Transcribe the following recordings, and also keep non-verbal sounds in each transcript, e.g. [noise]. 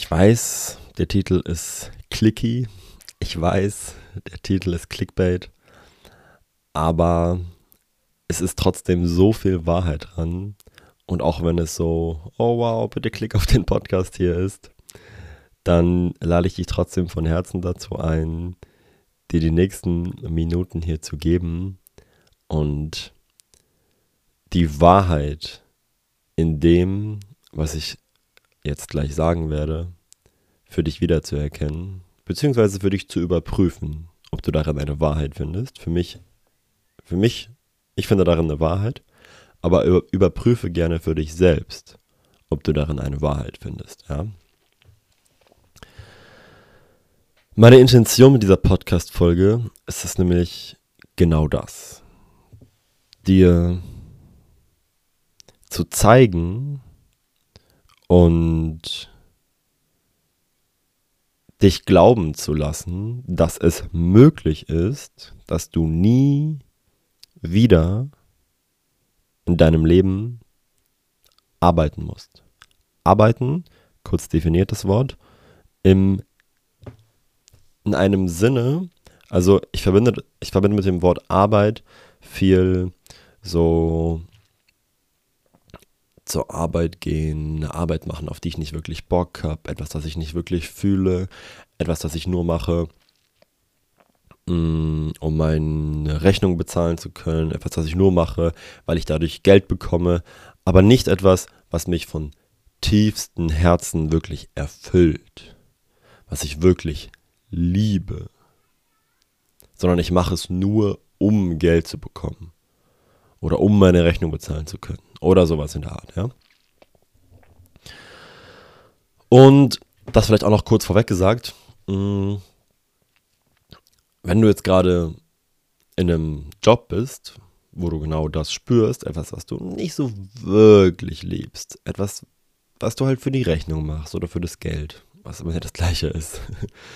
Ich weiß, der Titel ist clicky. Ich weiß, der Titel ist Clickbait. Aber es ist trotzdem so viel Wahrheit dran. Und auch wenn es so, oh wow, bitte klick auf den Podcast hier ist, dann lade ich dich trotzdem von Herzen dazu ein, dir die nächsten Minuten hier zu geben und die Wahrheit in dem, was ich jetzt gleich sagen werde, für dich wiederzuerkennen, beziehungsweise für dich zu überprüfen, ob du darin eine Wahrheit findest. Für mich, für mich, ich finde darin eine Wahrheit aber überprüfe gerne für dich selbst, ob du darin eine Wahrheit findest. Ja? Meine Intention mit dieser Podcast-Folge ist es nämlich genau das. Dir zu zeigen und dich glauben zu lassen, dass es möglich ist, dass du nie wieder in deinem Leben arbeiten musst. Arbeiten, kurz definiertes Wort, im, in einem Sinne, also ich verbinde, ich verbinde mit dem Wort Arbeit viel so zur Arbeit gehen, eine Arbeit machen, auf die ich nicht wirklich Bock habe, etwas, das ich nicht wirklich fühle, etwas, das ich nur mache, Mm, um meine Rechnung bezahlen zu können, etwas, was ich nur mache, weil ich dadurch Geld bekomme, aber nicht etwas, was mich von tiefstem Herzen wirklich erfüllt, was ich wirklich liebe, sondern ich mache es nur, um Geld zu bekommen oder um meine Rechnung bezahlen zu können oder sowas in der Art, ja. Und das vielleicht auch noch kurz vorweg gesagt, mm, wenn du jetzt gerade in einem Job bist, wo du genau das spürst, etwas, was du nicht so wirklich liebst, etwas, was du halt für die Rechnung machst oder für das Geld, was immer ja das gleiche ist,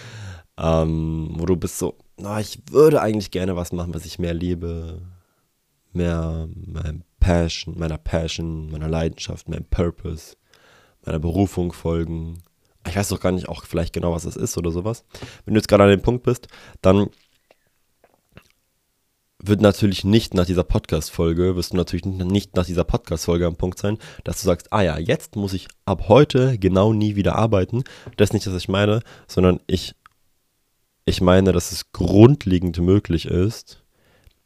[laughs] ähm, wo du bist so, na, ich würde eigentlich gerne was machen, was ich mehr liebe, mehr meinem Passion, meiner Passion, meiner Leidenschaft, meinem Purpose, meiner Berufung folgen, ich weiß doch gar nicht auch vielleicht genau, was es ist oder sowas. Wenn du jetzt gerade an dem Punkt bist, dann wird natürlich nicht nach dieser Podcast-Folge, wirst du natürlich nicht nach dieser Podcast-Folge am Punkt sein, dass du sagst, ah ja, jetzt muss ich ab heute genau nie wieder arbeiten. Das ist nicht, was ich meine, sondern ich, ich meine, dass es grundlegend möglich ist,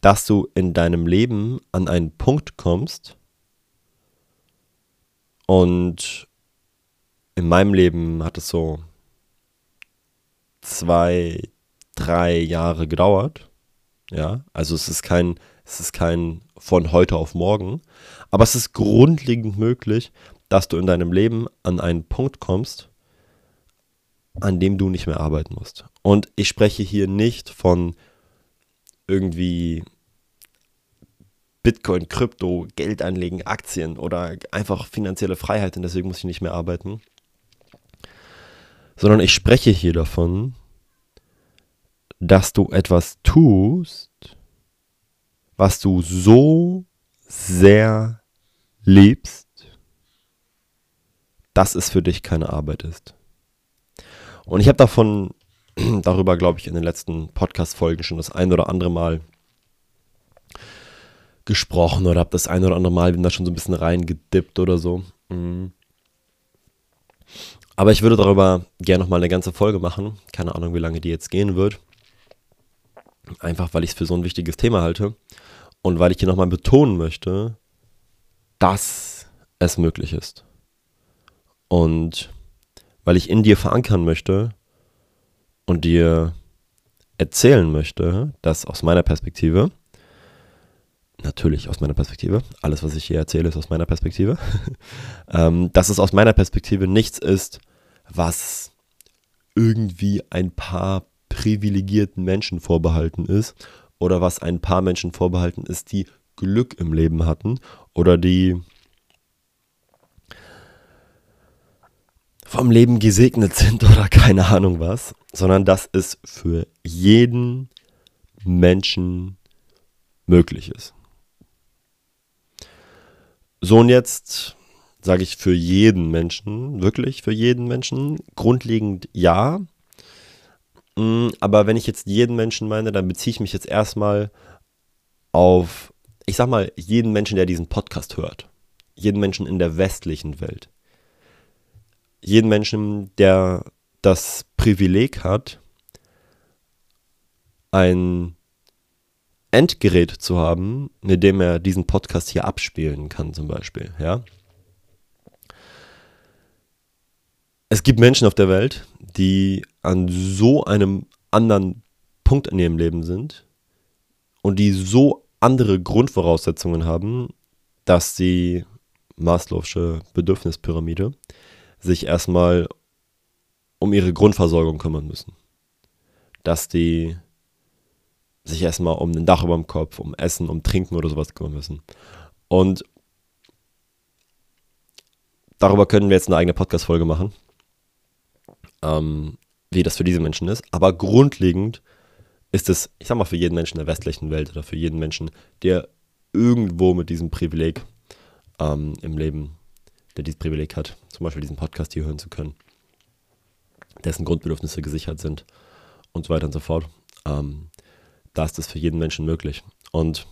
dass du in deinem Leben an einen Punkt kommst und in meinem Leben hat es so zwei, drei Jahre gedauert. Ja, also es ist kein, es ist kein von heute auf morgen, aber es ist grundlegend möglich, dass du in deinem Leben an einen Punkt kommst, an dem du nicht mehr arbeiten musst. Und ich spreche hier nicht von irgendwie Bitcoin, Krypto, Geld anlegen, Aktien oder einfach finanzielle Freiheit und deswegen muss ich nicht mehr arbeiten sondern ich spreche hier davon, dass du etwas tust, was du so sehr liebst, dass es für dich keine Arbeit ist. Und ich habe davon, [clears throat] darüber glaube ich, in den letzten Podcast-Folgen schon das ein oder andere Mal gesprochen oder habe das ein oder andere Mal bin da schon so ein bisschen reingedippt oder so. Mhm. Aber ich würde darüber gerne nochmal eine ganze Folge machen. Keine Ahnung, wie lange die jetzt gehen wird. Einfach, weil ich es für so ein wichtiges Thema halte. Und weil ich hier nochmal betonen möchte, dass es möglich ist. Und weil ich in dir verankern möchte und dir erzählen möchte, dass aus meiner Perspektive, natürlich aus meiner Perspektive, alles, was ich hier erzähle, ist aus meiner Perspektive, [laughs] ähm, dass es aus meiner Perspektive nichts ist, was irgendwie ein paar privilegierten Menschen vorbehalten ist oder was ein paar Menschen vorbehalten ist, die Glück im Leben hatten oder die vom Leben gesegnet sind oder keine Ahnung was, sondern dass es für jeden Menschen möglich ist. So und jetzt sage ich für jeden Menschen, wirklich für jeden Menschen. Grundlegend ja. Mm, aber wenn ich jetzt jeden Menschen meine, dann beziehe ich mich jetzt erstmal auf, ich sag mal, jeden Menschen, der diesen Podcast hört. Jeden Menschen in der westlichen Welt. Jeden Menschen, der das Privileg hat, ein Endgerät zu haben, mit dem er diesen Podcast hier abspielen kann, zum Beispiel, ja. Es gibt Menschen auf der Welt, die an so einem anderen Punkt in ihrem Leben sind und die so andere Grundvoraussetzungen haben, dass die Maslow'sche Bedürfnispyramide sich erstmal um ihre Grundversorgung kümmern müssen. Dass die sich erstmal um ein Dach über dem Kopf, um Essen, um Trinken oder sowas kümmern müssen. Und darüber können wir jetzt eine eigene Podcast-Folge machen, ähm, wie das für diese Menschen ist. Aber grundlegend ist es, ich sag mal, für jeden Menschen der westlichen Welt oder für jeden Menschen, der irgendwo mit diesem Privileg ähm, im Leben, der dieses Privileg hat, zum Beispiel diesen Podcast hier hören zu können, dessen Grundbedürfnisse gesichert sind und so weiter und so fort. Ähm, da ist das für jeden Menschen möglich. Und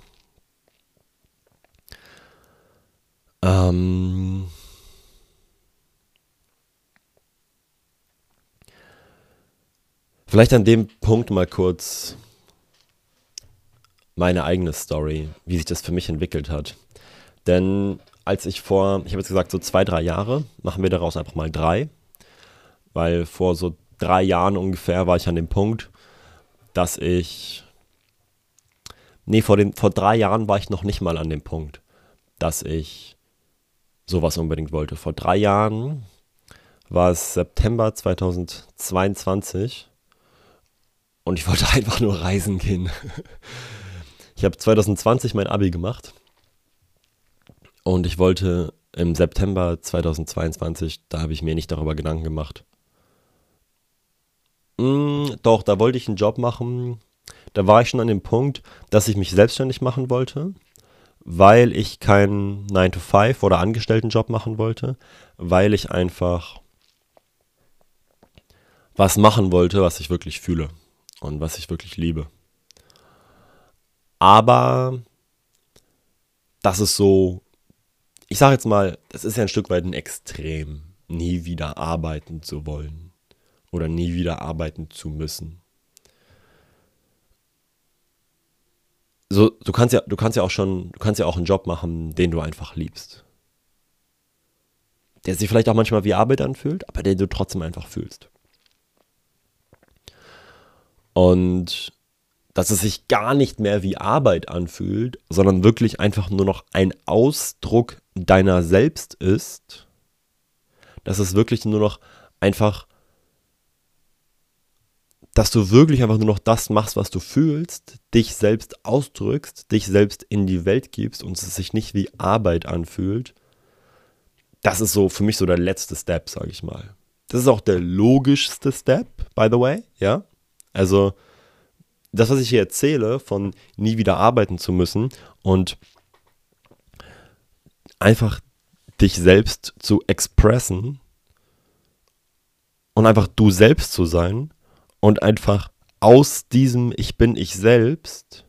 ähm, vielleicht an dem Punkt mal kurz meine eigene Story, wie sich das für mich entwickelt hat. Denn als ich vor, ich habe jetzt gesagt, so zwei, drei Jahre, machen wir daraus einfach mal drei, weil vor so drei Jahren ungefähr war ich an dem Punkt, dass ich Nee, vor, den, vor drei Jahren war ich noch nicht mal an dem Punkt, dass ich sowas unbedingt wollte. Vor drei Jahren war es September 2022 und ich wollte [laughs] einfach nur reisen gehen. Ich habe 2020 mein Abi gemacht und ich wollte im September 2022, da habe ich mir nicht darüber Gedanken gemacht. Mm, doch, da wollte ich einen Job machen, da war ich schon an dem Punkt, dass ich mich selbstständig machen wollte, weil ich keinen 9-to-5 oder Angestelltenjob machen wollte, weil ich einfach was machen wollte, was ich wirklich fühle und was ich wirklich liebe. Aber das ist so, ich sage jetzt mal, das ist ja ein Stück weit ein Extrem, nie wieder arbeiten zu wollen oder nie wieder arbeiten zu müssen. so, du kannst ja, du kannst ja auch schon, du kannst ja auch einen Job machen, den du einfach liebst. Der sich vielleicht auch manchmal wie Arbeit anfühlt, aber den du trotzdem einfach fühlst. Und dass es sich gar nicht mehr wie Arbeit anfühlt, sondern wirklich einfach nur noch ein Ausdruck deiner selbst ist, dass es wirklich nur noch einfach dass du wirklich einfach nur noch das machst, was du fühlst, dich selbst ausdrückst, dich selbst in die Welt gibst und es sich nicht wie Arbeit anfühlt. Das ist so für mich so der letzte Step, sage ich mal. Das ist auch der logischste Step, by the way, ja. Also das, was ich hier erzähle, von nie wieder arbeiten zu müssen und einfach dich selbst zu expressen und einfach du selbst zu sein, und einfach aus diesem Ich bin ich selbst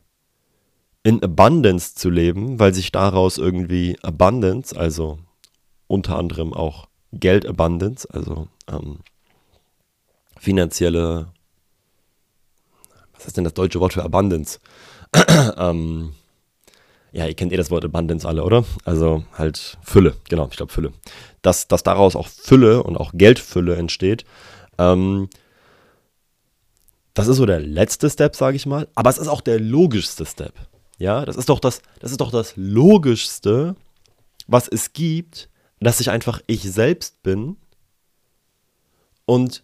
in Abundance zu leben, weil sich daraus irgendwie Abundance, also unter anderem auch Geld Abundance, also ähm, finanzielle, was ist denn das deutsche Wort für Abundance? [clears throat] ähm, ja, ihr kennt eh das Wort Abundance alle, oder? Also halt Fülle, genau, ich glaube Fülle. Dass, dass daraus auch Fülle und auch Geldfülle entsteht, ähm, das ist so der letzte Step, sage ich mal, aber es ist auch der logischste Step. Ja, das ist doch das, das ist doch das logischste, was es gibt, dass ich einfach ich selbst bin und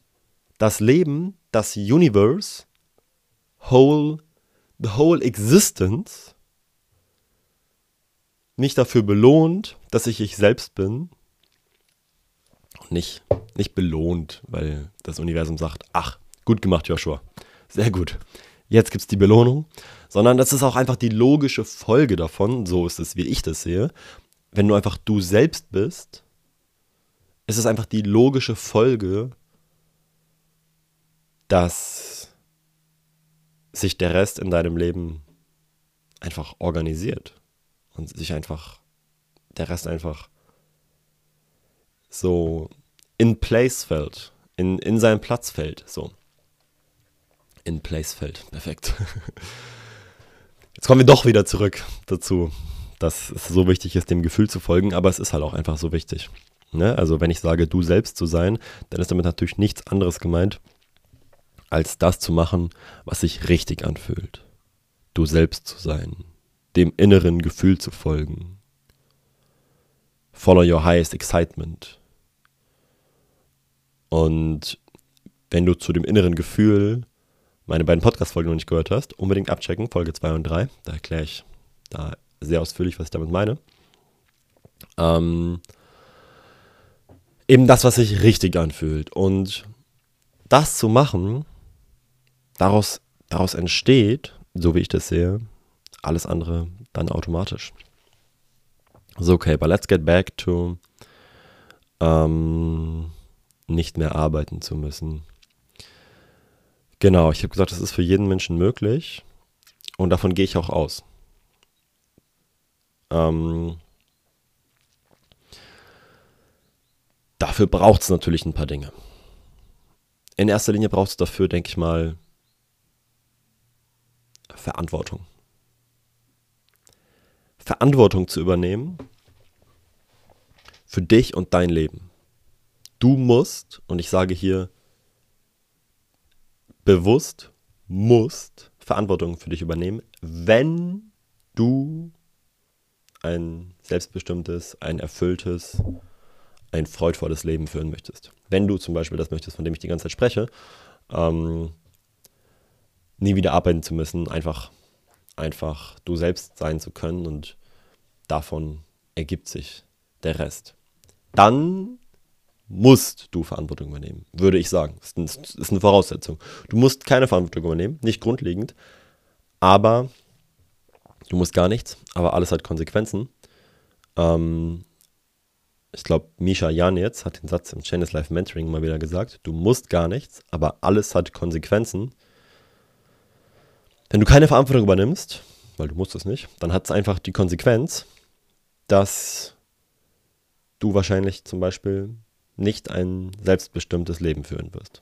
das Leben, das Universe, whole, the whole existence mich dafür belohnt, dass ich ich selbst bin und nicht, nicht belohnt, weil das Universum sagt, ach, Gut gemacht, Joshua. Sehr gut. Jetzt gibt es die Belohnung. Sondern das ist auch einfach die logische Folge davon, so ist es, wie ich das sehe. Wenn du einfach du selbst bist, es ist einfach die logische Folge, dass sich der Rest in deinem Leben einfach organisiert und sich einfach der Rest einfach so in place fällt, in, in seinen Platz fällt, so. In place fällt, perfekt. [laughs] Jetzt kommen wir doch wieder zurück dazu, dass es so wichtig ist, dem Gefühl zu folgen, aber es ist halt auch einfach so wichtig. Ne? Also wenn ich sage, du selbst zu sein, dann ist damit natürlich nichts anderes gemeint, als das zu machen, was sich richtig anfühlt. Du selbst zu sein, dem inneren Gefühl zu folgen. Follow your highest excitement. Und wenn du zu dem inneren Gefühl meine beiden Podcast-Folgen noch nicht gehört hast, unbedingt abchecken, Folge 2 und 3. Da erkläre ich da sehr ausführlich, was ich damit meine. Ähm, eben das, was sich richtig anfühlt. Und das zu machen, daraus, daraus entsteht, so wie ich das sehe, alles andere dann automatisch. So, okay, but let's get back to ähm, nicht mehr arbeiten zu müssen. Genau, ich habe gesagt, das ist für jeden Menschen möglich und davon gehe ich auch aus. Ähm, dafür braucht es natürlich ein paar Dinge. In erster Linie braucht es dafür, denke ich mal, Verantwortung. Verantwortung zu übernehmen für dich und dein Leben. Du musst, und ich sage hier bewusst, musst Verantwortung für dich übernehmen, wenn du ein selbstbestimmtes, ein erfülltes, ein freudvolles Leben führen möchtest. Wenn du zum Beispiel das möchtest, von dem ich die ganze Zeit spreche, ähm, nie wieder arbeiten zu müssen, einfach, einfach du selbst sein zu können und davon ergibt sich der Rest. Dann musst du Verantwortung übernehmen, würde ich sagen. Das ist eine Voraussetzung. Du musst keine Verantwortung übernehmen, nicht grundlegend, aber du musst gar nichts, aber alles hat Konsequenzen. Ähm, ich glaube, Misha Jan jetzt hat den Satz im Chainless Life Mentoring mal wieder gesagt, du musst gar nichts, aber alles hat Konsequenzen. Wenn du keine Verantwortung übernimmst, weil du musst es nicht, dann hat es einfach die Konsequenz, dass du wahrscheinlich zum Beispiel nicht ein selbstbestimmtes Leben führen wirst.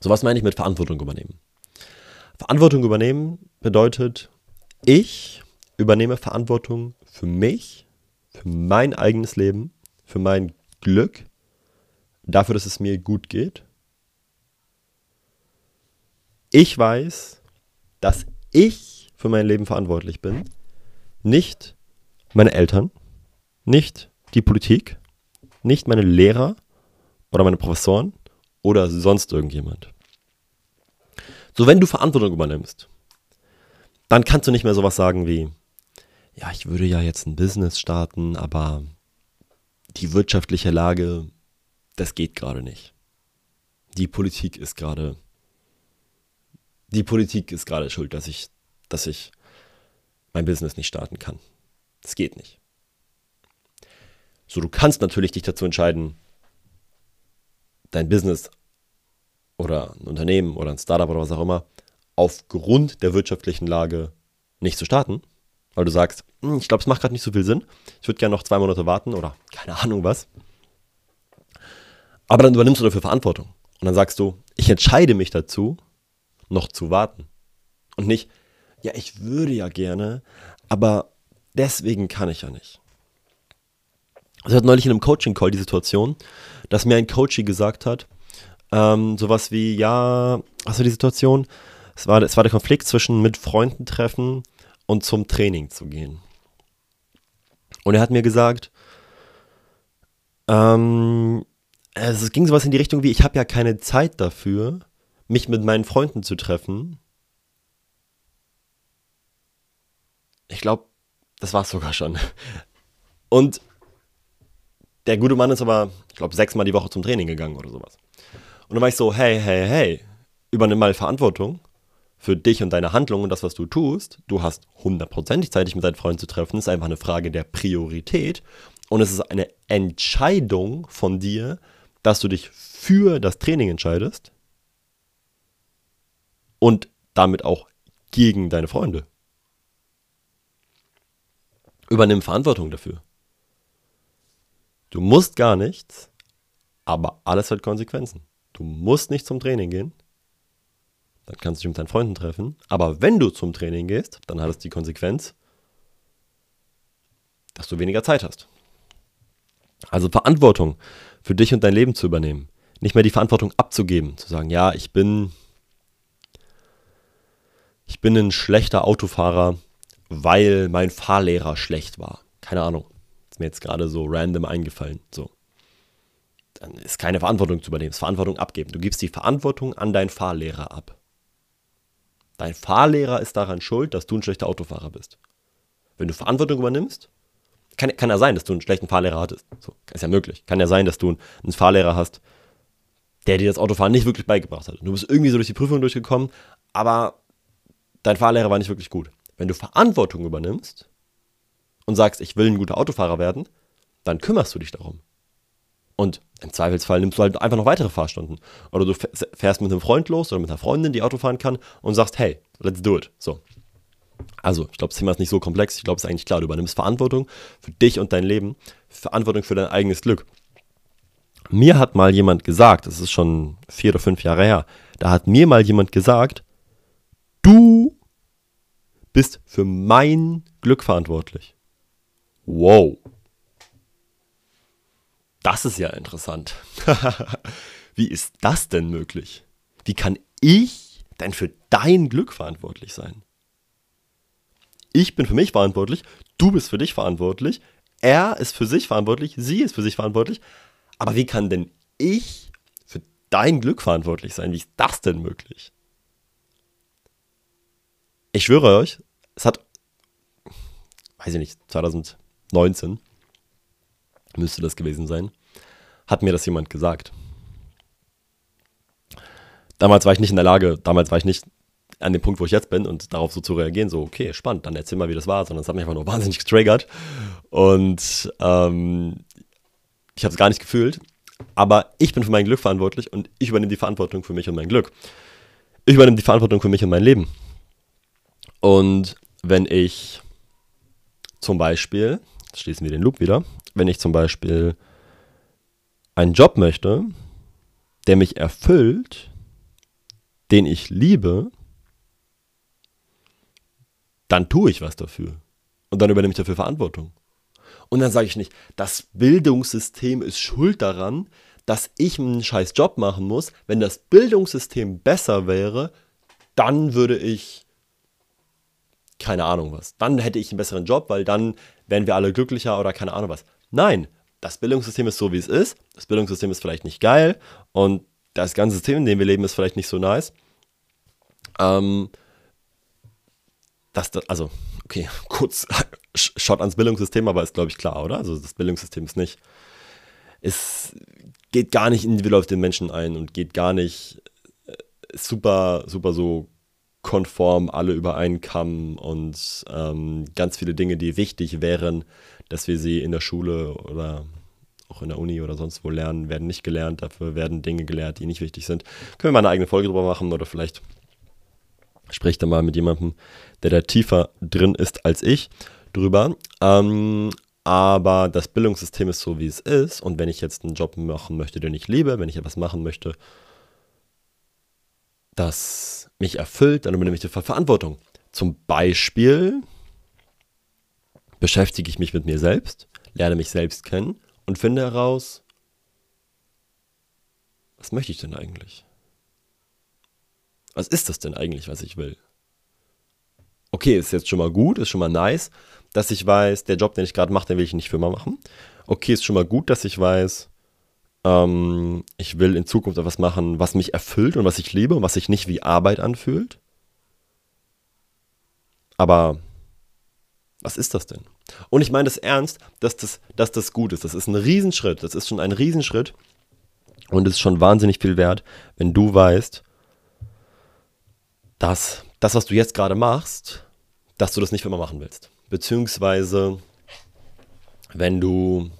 So was meine ich mit Verantwortung übernehmen. Verantwortung übernehmen bedeutet, ich übernehme Verantwortung für mich, für mein eigenes Leben, für mein Glück, dafür, dass es mir gut geht. Ich weiß, dass ich für mein Leben verantwortlich bin, nicht meine Eltern, nicht die Politik, nicht meine Lehrer oder meine Professoren oder sonst irgendjemand. So, wenn du Verantwortung übernimmst, dann kannst du nicht mehr sowas sagen wie, ja, ich würde ja jetzt ein Business starten, aber die wirtschaftliche Lage, das geht gerade nicht. Die Politik ist gerade, die Politik ist gerade schuld, dass ich, dass ich mein Business nicht starten kann. Das geht nicht. So, du kannst natürlich dich dazu entscheiden, dein Business oder ein Unternehmen oder ein Startup oder was auch immer aufgrund der wirtschaftlichen Lage nicht zu starten, weil du sagst, hm, ich glaube, es macht gerade nicht so viel Sinn. Ich würde gerne noch zwei Monate warten oder keine Ahnung was. Aber dann übernimmst du dafür Verantwortung. Und dann sagst du, ich entscheide mich dazu, noch zu warten. Und nicht, ja, ich würde ja gerne, aber deswegen kann ich ja nicht. Also hat neulich in einem Coaching-Call die Situation, dass mir ein Coachie gesagt hat, ähm, sowas wie, ja, hast du die Situation? Es war, es war der Konflikt zwischen mit Freunden treffen und zum Training zu gehen. Und er hat mir gesagt, ähm, es ging sowas in die Richtung wie, ich habe ja keine Zeit dafür, mich mit meinen Freunden zu treffen. Ich glaube, das war es sogar schon. Und der gute Mann ist aber, ich glaube, sechsmal die Woche zum Training gegangen oder sowas. Und dann war ich so, hey, hey, hey, übernimm mal Verantwortung für dich und deine Handlungen und das, was du tust. Du hast hundertprozentig Zeit, dich mit deinen Freunden zu treffen. Ist einfach eine Frage der Priorität. Und es ist eine Entscheidung von dir, dass du dich für das Training entscheidest und damit auch gegen deine Freunde. Übernimm Verantwortung dafür. Du musst gar nichts, aber alles hat Konsequenzen. Du musst nicht zum Training gehen, dann kannst du dich mit deinen Freunden treffen. Aber wenn du zum Training gehst, dann hat es die Konsequenz, dass du weniger Zeit hast. Also Verantwortung für dich und dein Leben zu übernehmen. Nicht mehr die Verantwortung abzugeben, zu sagen, ja, ich bin, ich bin ein schlechter Autofahrer, weil mein Fahrlehrer schlecht war. Keine Ahnung. Ist mir jetzt gerade so random eingefallen. So. Dann ist keine Verantwortung zu übernehmen, ist Verantwortung abgeben. Du gibst die Verantwortung an deinen Fahrlehrer ab. Dein Fahrlehrer ist daran schuld, dass du ein schlechter Autofahrer bist. Wenn du Verantwortung übernimmst, kann, kann ja sein, dass du einen schlechten Fahrlehrer hattest. So, ist ja möglich. Kann ja sein, dass du einen Fahrlehrer hast, der dir das Autofahren nicht wirklich beigebracht hat. Du bist irgendwie so durch die Prüfung durchgekommen, aber dein Fahrlehrer war nicht wirklich gut. Wenn du Verantwortung übernimmst und sagst, ich will ein guter Autofahrer werden, dann kümmerst du dich darum. Und im Zweifelsfall nimmst du halt einfach noch weitere Fahrstunden. Oder du fährst mit einem Freund los oder mit einer Freundin, die Auto fahren kann und sagst, hey, let's do it. So. Also, ich glaube, das Thema ist nicht so komplex. Ich glaube, es ist eigentlich klar. Du übernimmst Verantwortung für dich und dein Leben, Verantwortung für dein eigenes Glück. Mir hat mal jemand gesagt, das ist schon vier oder fünf Jahre her, da hat mir mal jemand gesagt, bist für mein Glück verantwortlich. Wow. Das ist ja interessant. [laughs] Wie ist das denn möglich? Wie kann ich denn für dein Glück verantwortlich sein? Ich bin für mich verantwortlich, du bist für dich verantwortlich, er ist für sich verantwortlich, sie ist für sich verantwortlich. Aber wie kann denn ich für dein Glück verantwortlich sein? Wie ist das denn möglich? Ich schwöre euch, es hat, weiß ich nicht, 2019 müsste das gewesen sein, hat mir das jemand gesagt. Damals war ich nicht in der Lage, damals war ich nicht an dem Punkt, wo ich jetzt bin und darauf so zu reagieren, so, okay, spannend, dann erzähl mal, wie das war, sondern es hat mich einfach nur [laughs] wahnsinnig getriggert und ähm, ich habe es gar nicht gefühlt, aber ich bin für mein Glück verantwortlich und ich übernehme die Verantwortung für mich und mein Glück. Ich übernehme die Verantwortung für mich und mein Leben. Und wenn ich zum Beispiel, schließen wir den Loop wieder, wenn ich zum Beispiel einen Job möchte, der mich erfüllt, den ich liebe, dann tue ich was dafür. Und dann übernehme ich dafür Verantwortung. Und dann sage ich nicht, das Bildungssystem ist schuld daran, dass ich einen scheiß Job machen muss. Wenn das Bildungssystem besser wäre, dann würde ich, keine Ahnung was, dann hätte ich einen besseren Job, weil dann wären wir alle glücklicher oder keine Ahnung was. Nein, das Bildungssystem ist so, wie es ist. Das Bildungssystem ist vielleicht nicht geil und das ganze System, in dem wir leben, ist vielleicht nicht so nice. Ähm, das, also, okay, [laughs] kurz Shot ans Bildungssystem, aber ist, glaube ich, klar, oder? Also, das Bildungssystem ist nicht, es geht gar nicht individuell auf den Menschen ein und geht gar nicht äh, super, super so konform alle über einen Kamm und ähm, ganz viele Dinge, die wichtig wären, dass wir sie in der Schule oder auch in der Uni oder sonst wo lernen, werden nicht gelernt. Dafür werden Dinge gelehrt, die nicht wichtig sind. Können wir mal eine eigene Folge drüber machen oder vielleicht spreche da mal mit jemandem, der da tiefer drin ist als ich, drüber. Ähm, aber das Bildungssystem ist so, wie es ist. Und wenn ich jetzt einen Job machen möchte, den ich liebe, wenn ich etwas machen möchte, das mich erfüllt, dann übernehme ich die Verantwortung. Zum Beispiel beschäftige ich mich mit mir selbst, lerne mich selbst kennen und finde heraus, was möchte ich denn eigentlich? Was ist das denn eigentlich, was ich will? Okay, ist jetzt schon mal gut, ist schon mal nice, dass ich weiß, der Job, den ich gerade mache, den will ich nicht für immer machen. Okay, ist schon mal gut, dass ich weiß, ähm, ich will in Zukunft etwas machen, was mich erfüllt und was ich liebe und was sich nicht wie Arbeit anfühlt. Aber was ist das denn? Und ich meine das ernst, dass das, dass das gut ist. Das ist ein Riesenschritt. Das ist schon ein Riesenschritt. Und es ist schon wahnsinnig viel wert, wenn du weißt, dass das, was du jetzt gerade machst, dass du das nicht für immer machen willst. Beziehungsweise wenn du,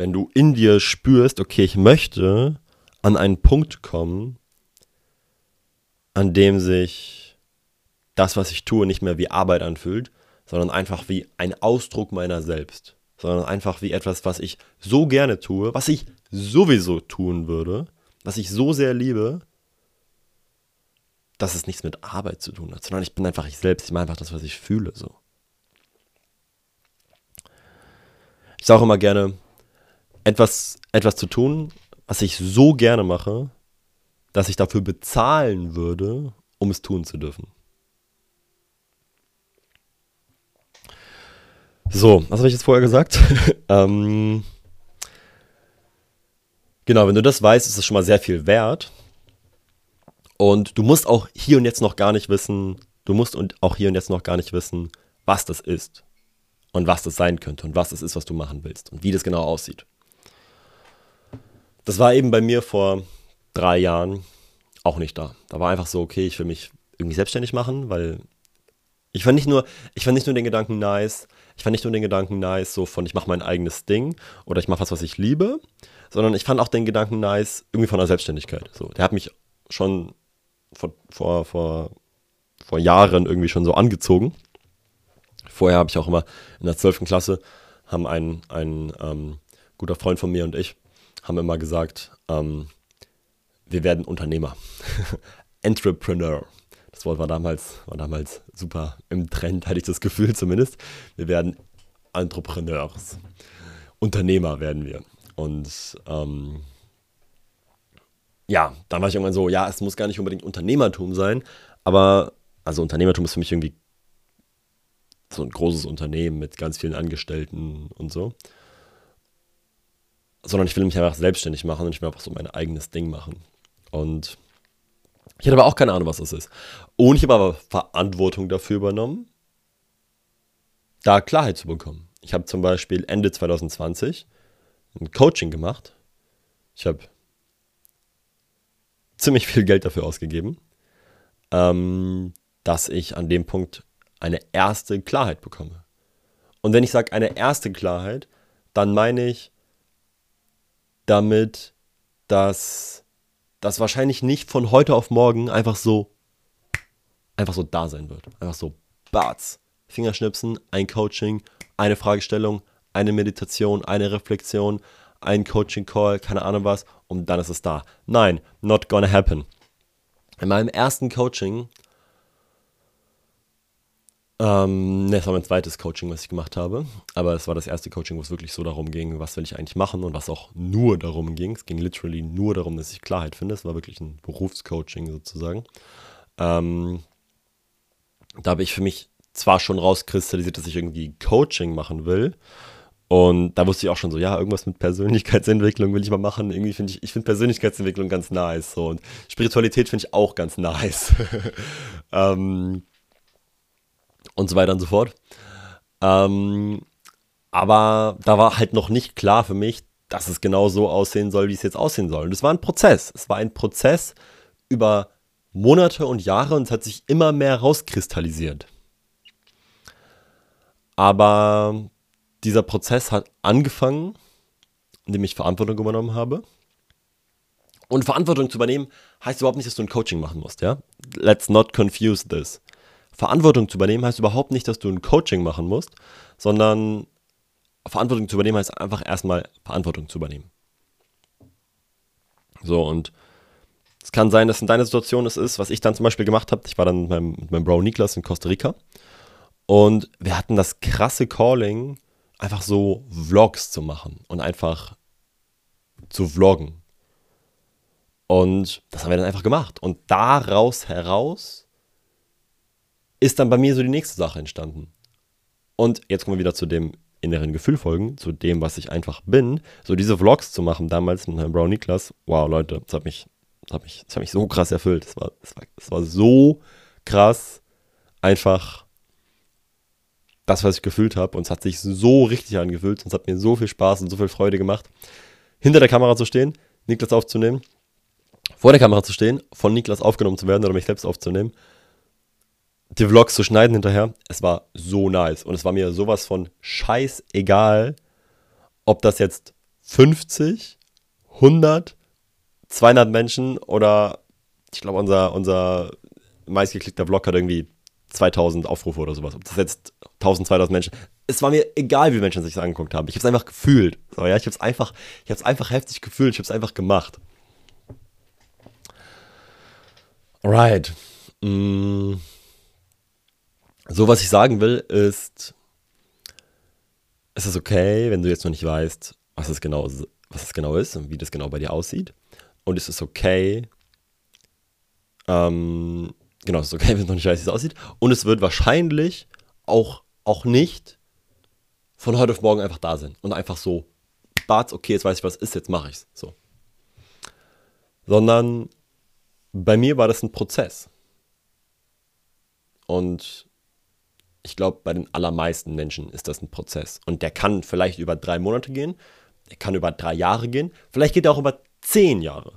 wenn du in dir spürst, okay, ich möchte an einen Punkt kommen, an dem sich das, was ich tue, nicht mehr wie Arbeit anfühlt, sondern einfach wie ein Ausdruck meiner selbst, sondern einfach wie etwas, was ich so gerne tue, was ich sowieso tun würde, was ich so sehr liebe, dass es nichts mit Arbeit zu tun hat, sondern ich bin einfach ich selbst, ich mache einfach das, was ich fühle, so. Ich sage auch immer gerne, etwas, etwas zu tun, was ich so gerne mache, dass ich dafür bezahlen würde, um es tun zu dürfen. So, was habe ich jetzt vorher gesagt? [laughs] ähm, genau, wenn du das weißt, ist es schon mal sehr viel wert. Und du musst auch hier und jetzt noch gar nicht wissen, du musst und auch hier und jetzt noch gar nicht wissen, was das ist und was das sein könnte und was es ist, was du machen willst und wie das genau aussieht. Das war eben bei mir vor drei Jahren auch nicht da. Da war einfach so, okay, ich will mich irgendwie selbstständig machen, weil ich fand nicht nur, ich fand nicht nur den Gedanken nice, ich fand nicht nur den Gedanken nice, so von ich mache mein eigenes Ding oder ich mache was, was ich liebe, sondern ich fand auch den Gedanken nice, irgendwie von der Selbstständigkeit. So, der hat mich schon vor, vor, vor, vor Jahren irgendwie schon so angezogen. Vorher habe ich auch immer in der 12. Klasse, haben ein, ein ähm, guter Freund von mir und ich, haben immer gesagt, ähm, wir werden Unternehmer. [laughs] Entrepreneur. Das Wort war damals, war damals super im Trend, hatte ich das Gefühl zumindest. Wir werden Entrepreneurs. Unternehmer werden wir. Und ähm, ja, dann war ich irgendwann so, ja, es muss gar nicht unbedingt Unternehmertum sein, aber also Unternehmertum ist für mich irgendwie so ein großes Unternehmen mit ganz vielen Angestellten und so. Sondern ich will mich einfach selbstständig machen und ich will einfach so mein eigenes Ding machen. Und ich hatte aber auch keine Ahnung, was das ist. Und ich habe aber Verantwortung dafür übernommen, da Klarheit zu bekommen. Ich habe zum Beispiel Ende 2020 ein Coaching gemacht. Ich habe ziemlich viel Geld dafür ausgegeben, ähm, dass ich an dem Punkt eine erste Klarheit bekomme. Und wenn ich sage eine erste Klarheit, dann meine ich damit, dass das wahrscheinlich nicht von heute auf morgen einfach so einfach so da sein wird. Einfach so Barts. Fingerschnipsen, ein Coaching, eine Fragestellung, eine Meditation, eine Reflexion, ein Coaching-Call, keine Ahnung was, und dann ist es da. Nein, not gonna happen. In meinem ersten Coaching, ähm, ne, das war mein zweites Coaching, was ich gemacht habe, aber es war das erste Coaching, wo es wirklich so darum ging, was will ich eigentlich machen und was auch nur darum ging. Es ging literally nur darum, dass ich Klarheit finde. Es war wirklich ein Berufscoaching sozusagen. Ähm, da habe ich für mich zwar schon rauskristallisiert, dass ich irgendwie Coaching machen will, und da wusste ich auch schon so, ja, irgendwas mit Persönlichkeitsentwicklung will ich mal machen. Irgendwie finde ich, ich finde Persönlichkeitsentwicklung ganz nice. So. Und Spiritualität finde ich auch ganz nice. [laughs] ähm, und so weiter und so fort. Ähm, aber da war halt noch nicht klar für mich, dass es genau so aussehen soll, wie es jetzt aussehen soll. Und es war ein Prozess. Es war ein Prozess über Monate und Jahre und es hat sich immer mehr rauskristallisiert. Aber dieser Prozess hat angefangen, indem ich Verantwortung übernommen habe. Und Verantwortung zu übernehmen heißt überhaupt nicht, dass du ein Coaching machen musst, ja? Let's not confuse this. Verantwortung zu übernehmen heißt überhaupt nicht, dass du ein Coaching machen musst, sondern Verantwortung zu übernehmen heißt einfach erstmal Verantwortung zu übernehmen. So, und es kann sein, dass in deiner Situation es ist, was ich dann zum Beispiel gemacht habe. Ich war dann mit meinem, mit meinem Bro Niklas in Costa Rica und wir hatten das krasse Calling, einfach so Vlogs zu machen und einfach zu vloggen. Und das haben wir dann einfach gemacht. Und daraus heraus ist dann bei mir so die nächste Sache entstanden. Und jetzt kommen wir wieder zu dem inneren Gefühl folgen, zu dem, was ich einfach bin. So diese Vlogs zu machen damals mit Herrn Brown Niklas. Wow, Leute, das hat mich, das hat mich, das hat mich so krass erfüllt. Das war, war, das war so krass einfach das, was ich gefühlt habe. Und es hat sich so richtig angefühlt. Und es hat mir so viel Spaß und so viel Freude gemacht, hinter der Kamera zu stehen, Niklas aufzunehmen, vor der Kamera zu stehen, von Niklas aufgenommen zu werden oder mich selbst aufzunehmen. Die Vlogs zu schneiden hinterher. Es war so nice. Und es war mir sowas von scheißegal, ob das jetzt 50, 100, 200 Menschen oder ich glaube, unser, unser meistgeklickter Vlog hat irgendwie 2000 Aufrufe oder sowas. Ob das jetzt 1000, 2000 Menschen. Es war mir egal, wie Menschen sich das angeguckt haben. Ich habe es einfach gefühlt. So, ja, ich habe es einfach, einfach heftig gefühlt. Ich habe es einfach gemacht. Alright. Mm. So, was ich sagen will, ist, es ist okay, wenn du jetzt noch nicht weißt, was es genau, was es genau ist und wie das genau bei dir aussieht. Und es ist okay, ähm, genau, es ist okay, [laughs] wenn du noch nicht weißt, wie es aussieht. Und es wird wahrscheinlich auch, auch nicht von heute auf morgen einfach da sein und einfach so, Bart, okay, jetzt weiß ich, was ist, jetzt mache ich es. So. Sondern bei mir war das ein Prozess. Und ich glaube, bei den allermeisten Menschen ist das ein Prozess. Und der kann vielleicht über drei Monate gehen, der kann über drei Jahre gehen, vielleicht geht er auch über zehn Jahre.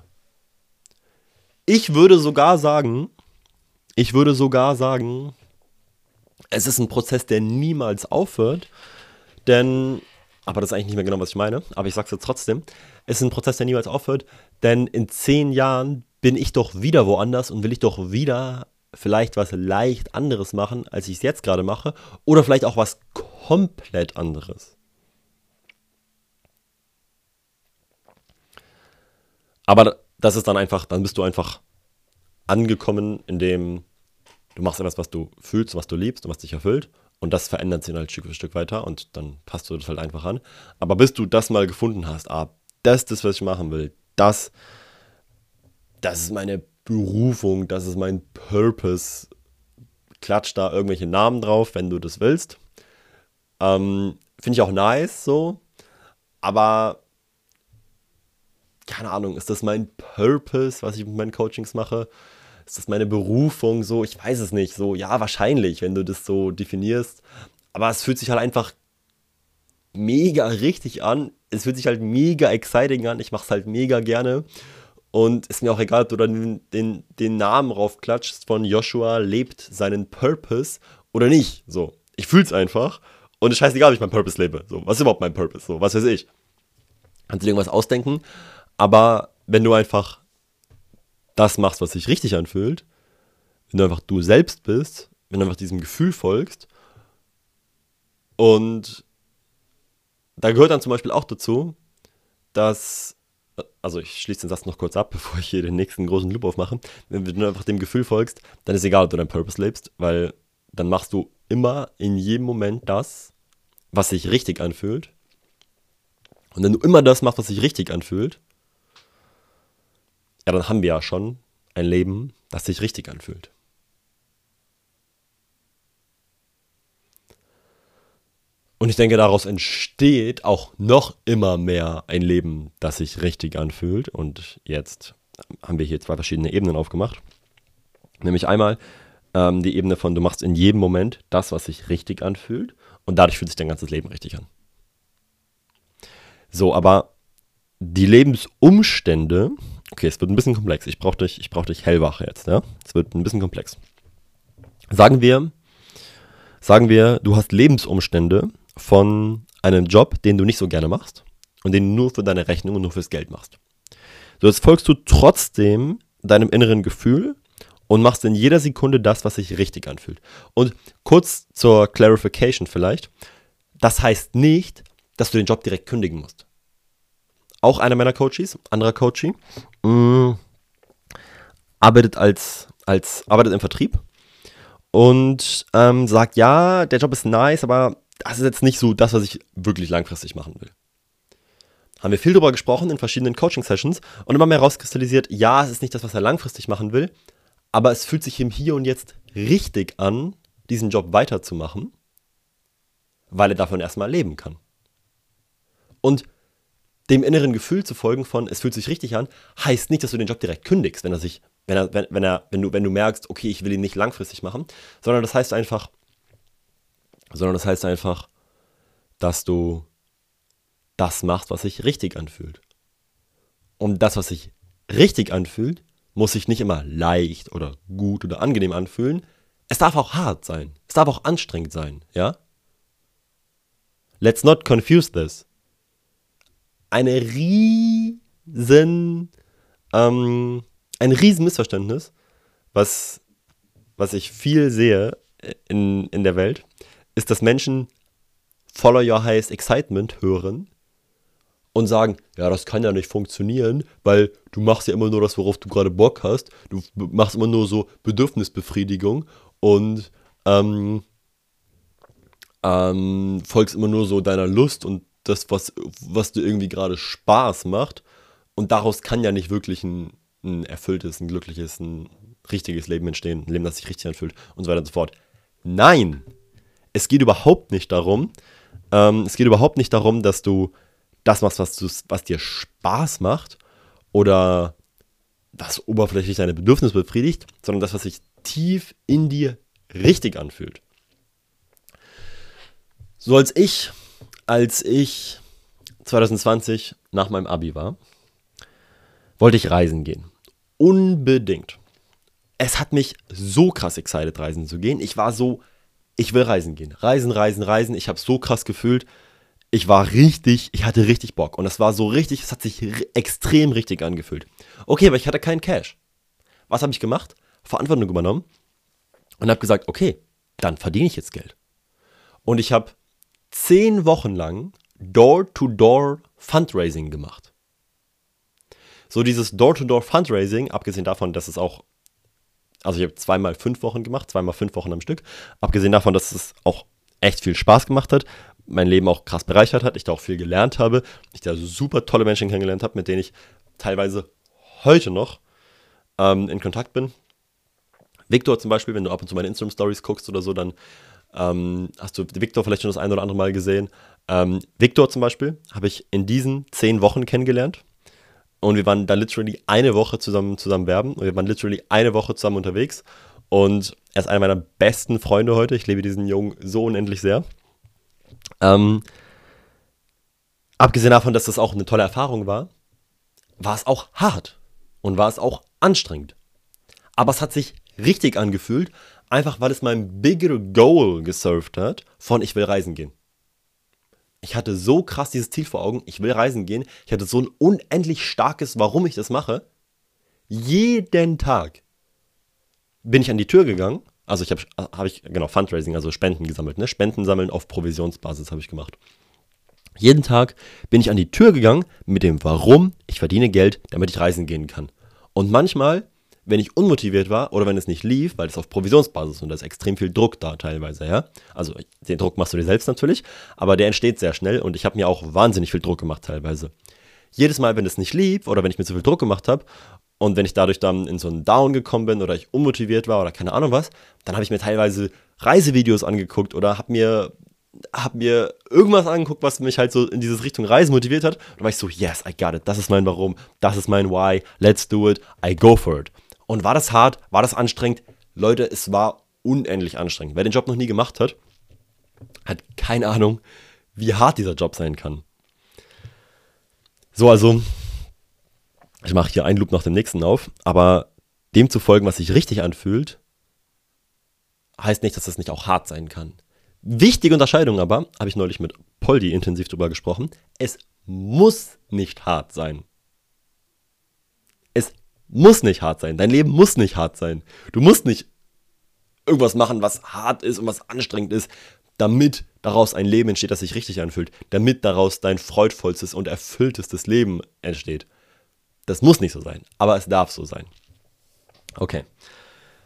Ich würde sogar sagen, ich würde sogar sagen, es ist ein Prozess, der niemals aufhört, denn, aber das ist eigentlich nicht mehr genau, was ich meine, aber ich sage es jetzt trotzdem, es ist ein Prozess, der niemals aufhört, denn in zehn Jahren bin ich doch wieder woanders und will ich doch wieder vielleicht was leicht anderes machen, als ich es jetzt gerade mache, oder vielleicht auch was komplett anderes. Aber das ist dann einfach, dann bist du einfach angekommen, indem du machst etwas, was du fühlst, was du liebst und was dich erfüllt. Und das verändert sich halt Stück für Stück weiter und dann passt du das halt einfach an. Aber bis du das mal gefunden hast, ah, das ist das, was ich machen will, das, das ist meine Berufung, das ist mein Purpose. Klatsch da irgendwelche Namen drauf, wenn du das willst. Ähm, Finde ich auch nice so. Aber keine Ahnung, ist das mein Purpose, was ich mit meinen Coachings mache? Ist das meine Berufung? So, ich weiß es nicht. So, ja, wahrscheinlich, wenn du das so definierst. Aber es fühlt sich halt einfach mega richtig an. Es fühlt sich halt mega exciting an. Ich mache es halt mega gerne. Und ist mir auch egal, ob du dann den, den Namen raufklatschst von Joshua lebt seinen Purpose oder nicht. So, ich fühl's einfach. Und es ist scheißegal, ob ich meinen Purpose lebe. So, was ist überhaupt mein Purpose? So, was weiß ich. Kannst du dir irgendwas ausdenken? Aber wenn du einfach das machst, was sich richtig anfühlt, wenn du einfach du selbst bist, wenn du einfach diesem Gefühl folgst und da gehört dann zum Beispiel auch dazu, dass also ich schließe den Satz noch kurz ab, [laughs] bevor ich hier den nächsten großen Loop aufmache. Wenn du einfach dem Gefühl folgst, dann ist egal, ob du deinen Purpose lebst, weil dann machst du immer in jedem Moment das, was sich richtig anfühlt. Und wenn du immer das machst, was sich richtig anfühlt, ja, dann haben wir ja schon ein Leben, das sich richtig anfühlt. Und ich denke, daraus entsteht auch noch immer mehr ein Leben, das sich richtig anfühlt. Und jetzt haben wir hier zwei verschiedene Ebenen aufgemacht. Nämlich einmal ähm, die Ebene von, du machst in jedem Moment das, was sich richtig anfühlt. Und dadurch fühlt sich dein ganzes Leben richtig an. So, aber die Lebensumstände, okay, es wird ein bisschen komplex. Ich brauche dich, brauch dich hellwach jetzt, ja? Es wird ein bisschen komplex. Sagen wir, sagen wir, du hast Lebensumstände, von einem Job, den du nicht so gerne machst und den du nur für deine Rechnung und nur fürs Geld machst. So, jetzt folgst du trotzdem deinem inneren Gefühl und machst in jeder Sekunde das, was sich richtig anfühlt. Und kurz zur Clarification vielleicht, das heißt nicht, dass du den Job direkt kündigen musst. Auch einer meiner Coaches, anderer Coachie, mh, mm, arbeitet als, als arbeitet im Vertrieb und ähm, sagt, ja, der Job ist nice, aber das ist jetzt nicht so das, was ich wirklich langfristig machen will. Haben wir viel darüber gesprochen in verschiedenen Coaching-Sessions und immer mehr herauskristallisiert, ja, es ist nicht das, was er langfristig machen will, aber es fühlt sich im Hier und Jetzt richtig an, diesen Job weiterzumachen, weil er davon erstmal leben kann. Und dem inneren Gefühl zu folgen von, es fühlt sich richtig an, heißt nicht, dass du den Job direkt kündigst, wenn er sich, wenn er, wenn, wenn er, wenn du, wenn du merkst, okay, ich will ihn nicht langfristig machen, sondern das heißt einfach, sondern das heißt einfach, dass du das machst, was sich richtig anfühlt. Und das, was sich richtig anfühlt, muss sich nicht immer leicht oder gut oder angenehm anfühlen. Es darf auch hart sein. Es darf auch anstrengend sein, ja? Let's not confuse this. Eine riesen, ähm, ein riesen Missverständnis, was, was ich viel sehe in, in der Welt, ist, dass Menschen Follow Your Highest Excitement hören und sagen, ja, das kann ja nicht funktionieren, weil du machst ja immer nur das, worauf du gerade Bock hast. Du machst immer nur so Bedürfnisbefriedigung und ähm, ähm, folgst immer nur so deiner Lust und das, was, was dir irgendwie gerade Spaß macht. Und daraus kann ja nicht wirklich ein, ein erfülltes, ein glückliches, ein richtiges Leben entstehen, ein Leben, das sich richtig anfühlt und so weiter und so fort. Nein, es geht überhaupt nicht darum, ähm, es geht überhaupt nicht darum, dass du das machst, was, du, was dir Spaß macht oder was oberflächlich deine Bedürfnisse befriedigt, sondern das, was sich tief in dir richtig anfühlt. So als ich, als ich 2020 nach meinem Abi war, wollte ich reisen gehen. Unbedingt. Es hat mich so krass excited, reisen zu gehen. Ich war so, ich will reisen gehen. Reisen, reisen, reisen. Ich habe so krass gefühlt. Ich war richtig, ich hatte richtig Bock. Und es war so richtig, es hat sich extrem richtig angefühlt. Okay, aber ich hatte keinen Cash. Was habe ich gemacht? Verantwortung übernommen und habe gesagt, okay, dann verdiene ich jetzt Geld. Und ich habe zehn Wochen lang Door-to-Door Fundraising gemacht. So dieses Door-to-Door Fundraising, abgesehen davon, dass es auch, also ich habe zweimal fünf Wochen gemacht, zweimal fünf Wochen am Stück, abgesehen davon, dass es auch echt viel Spaß gemacht hat, mein Leben auch krass bereichert hat, ich da auch viel gelernt habe, ich da super tolle Menschen kennengelernt habe, mit denen ich teilweise heute noch ähm, in Kontakt bin. Victor zum Beispiel, wenn du ab und zu meine Instagram-Stories guckst oder so, dann ähm, hast du Victor vielleicht schon das ein oder andere Mal gesehen. Ähm, Victor zum Beispiel habe ich in diesen zehn Wochen kennengelernt. Und wir waren da literally eine Woche zusammen, zusammen werben. Und wir waren literally eine Woche zusammen unterwegs. Und er ist einer meiner besten Freunde heute. Ich liebe diesen Jungen so unendlich sehr. Ähm, abgesehen davon, dass das auch eine tolle Erfahrung war, war es auch hart und war es auch anstrengend. Aber es hat sich richtig angefühlt, einfach weil es mein bigger Goal gesurft hat von ich will reisen gehen. Ich hatte so krass dieses Ziel vor Augen, ich will reisen gehen. Ich hatte so ein unendlich starkes, warum ich das mache. Jeden Tag bin ich an die Tür gegangen. Also ich habe hab ich, genau, Fundraising, also Spenden gesammelt. Ne? Spenden sammeln auf Provisionsbasis habe ich gemacht. Jeden Tag bin ich an die Tür gegangen mit dem Warum, ich verdiene Geld, damit ich reisen gehen kann. Und manchmal wenn ich unmotiviert war oder wenn es nicht lief, weil es auf Provisionsbasis und da ist extrem viel Druck da teilweise, ja. Also den Druck machst du dir selbst natürlich, aber der entsteht sehr schnell und ich habe mir auch wahnsinnig viel Druck gemacht teilweise. Jedes Mal, wenn es nicht lief oder wenn ich mir zu viel Druck gemacht habe und wenn ich dadurch dann in so einen Down gekommen bin oder ich unmotiviert war oder keine Ahnung was, dann habe ich mir teilweise Reisevideos angeguckt oder habe mir habe mir irgendwas angeguckt, was mich halt so in diese Richtung Reisen motiviert hat. Und war ich so, yes, I got it. Das ist mein Warum. Das ist mein Why. Let's do it. I go for it. Und war das hart? War das anstrengend? Leute, es war unendlich anstrengend. Wer den Job noch nie gemacht hat, hat keine Ahnung, wie hart dieser Job sein kann. So, also, ich mache hier einen Loop nach dem nächsten auf, aber dem zu folgen, was sich richtig anfühlt, heißt nicht, dass das nicht auch hart sein kann. Wichtige Unterscheidung aber, habe ich neulich mit Poldi intensiv drüber gesprochen, es muss nicht hart sein. Muss nicht hart sein. Dein Leben muss nicht hart sein. Du musst nicht irgendwas machen, was hart ist und was anstrengend ist, damit daraus ein Leben entsteht, das sich richtig anfühlt, damit daraus dein freudvollstes und erfülltestes Leben entsteht. Das muss nicht so sein, aber es darf so sein. Okay.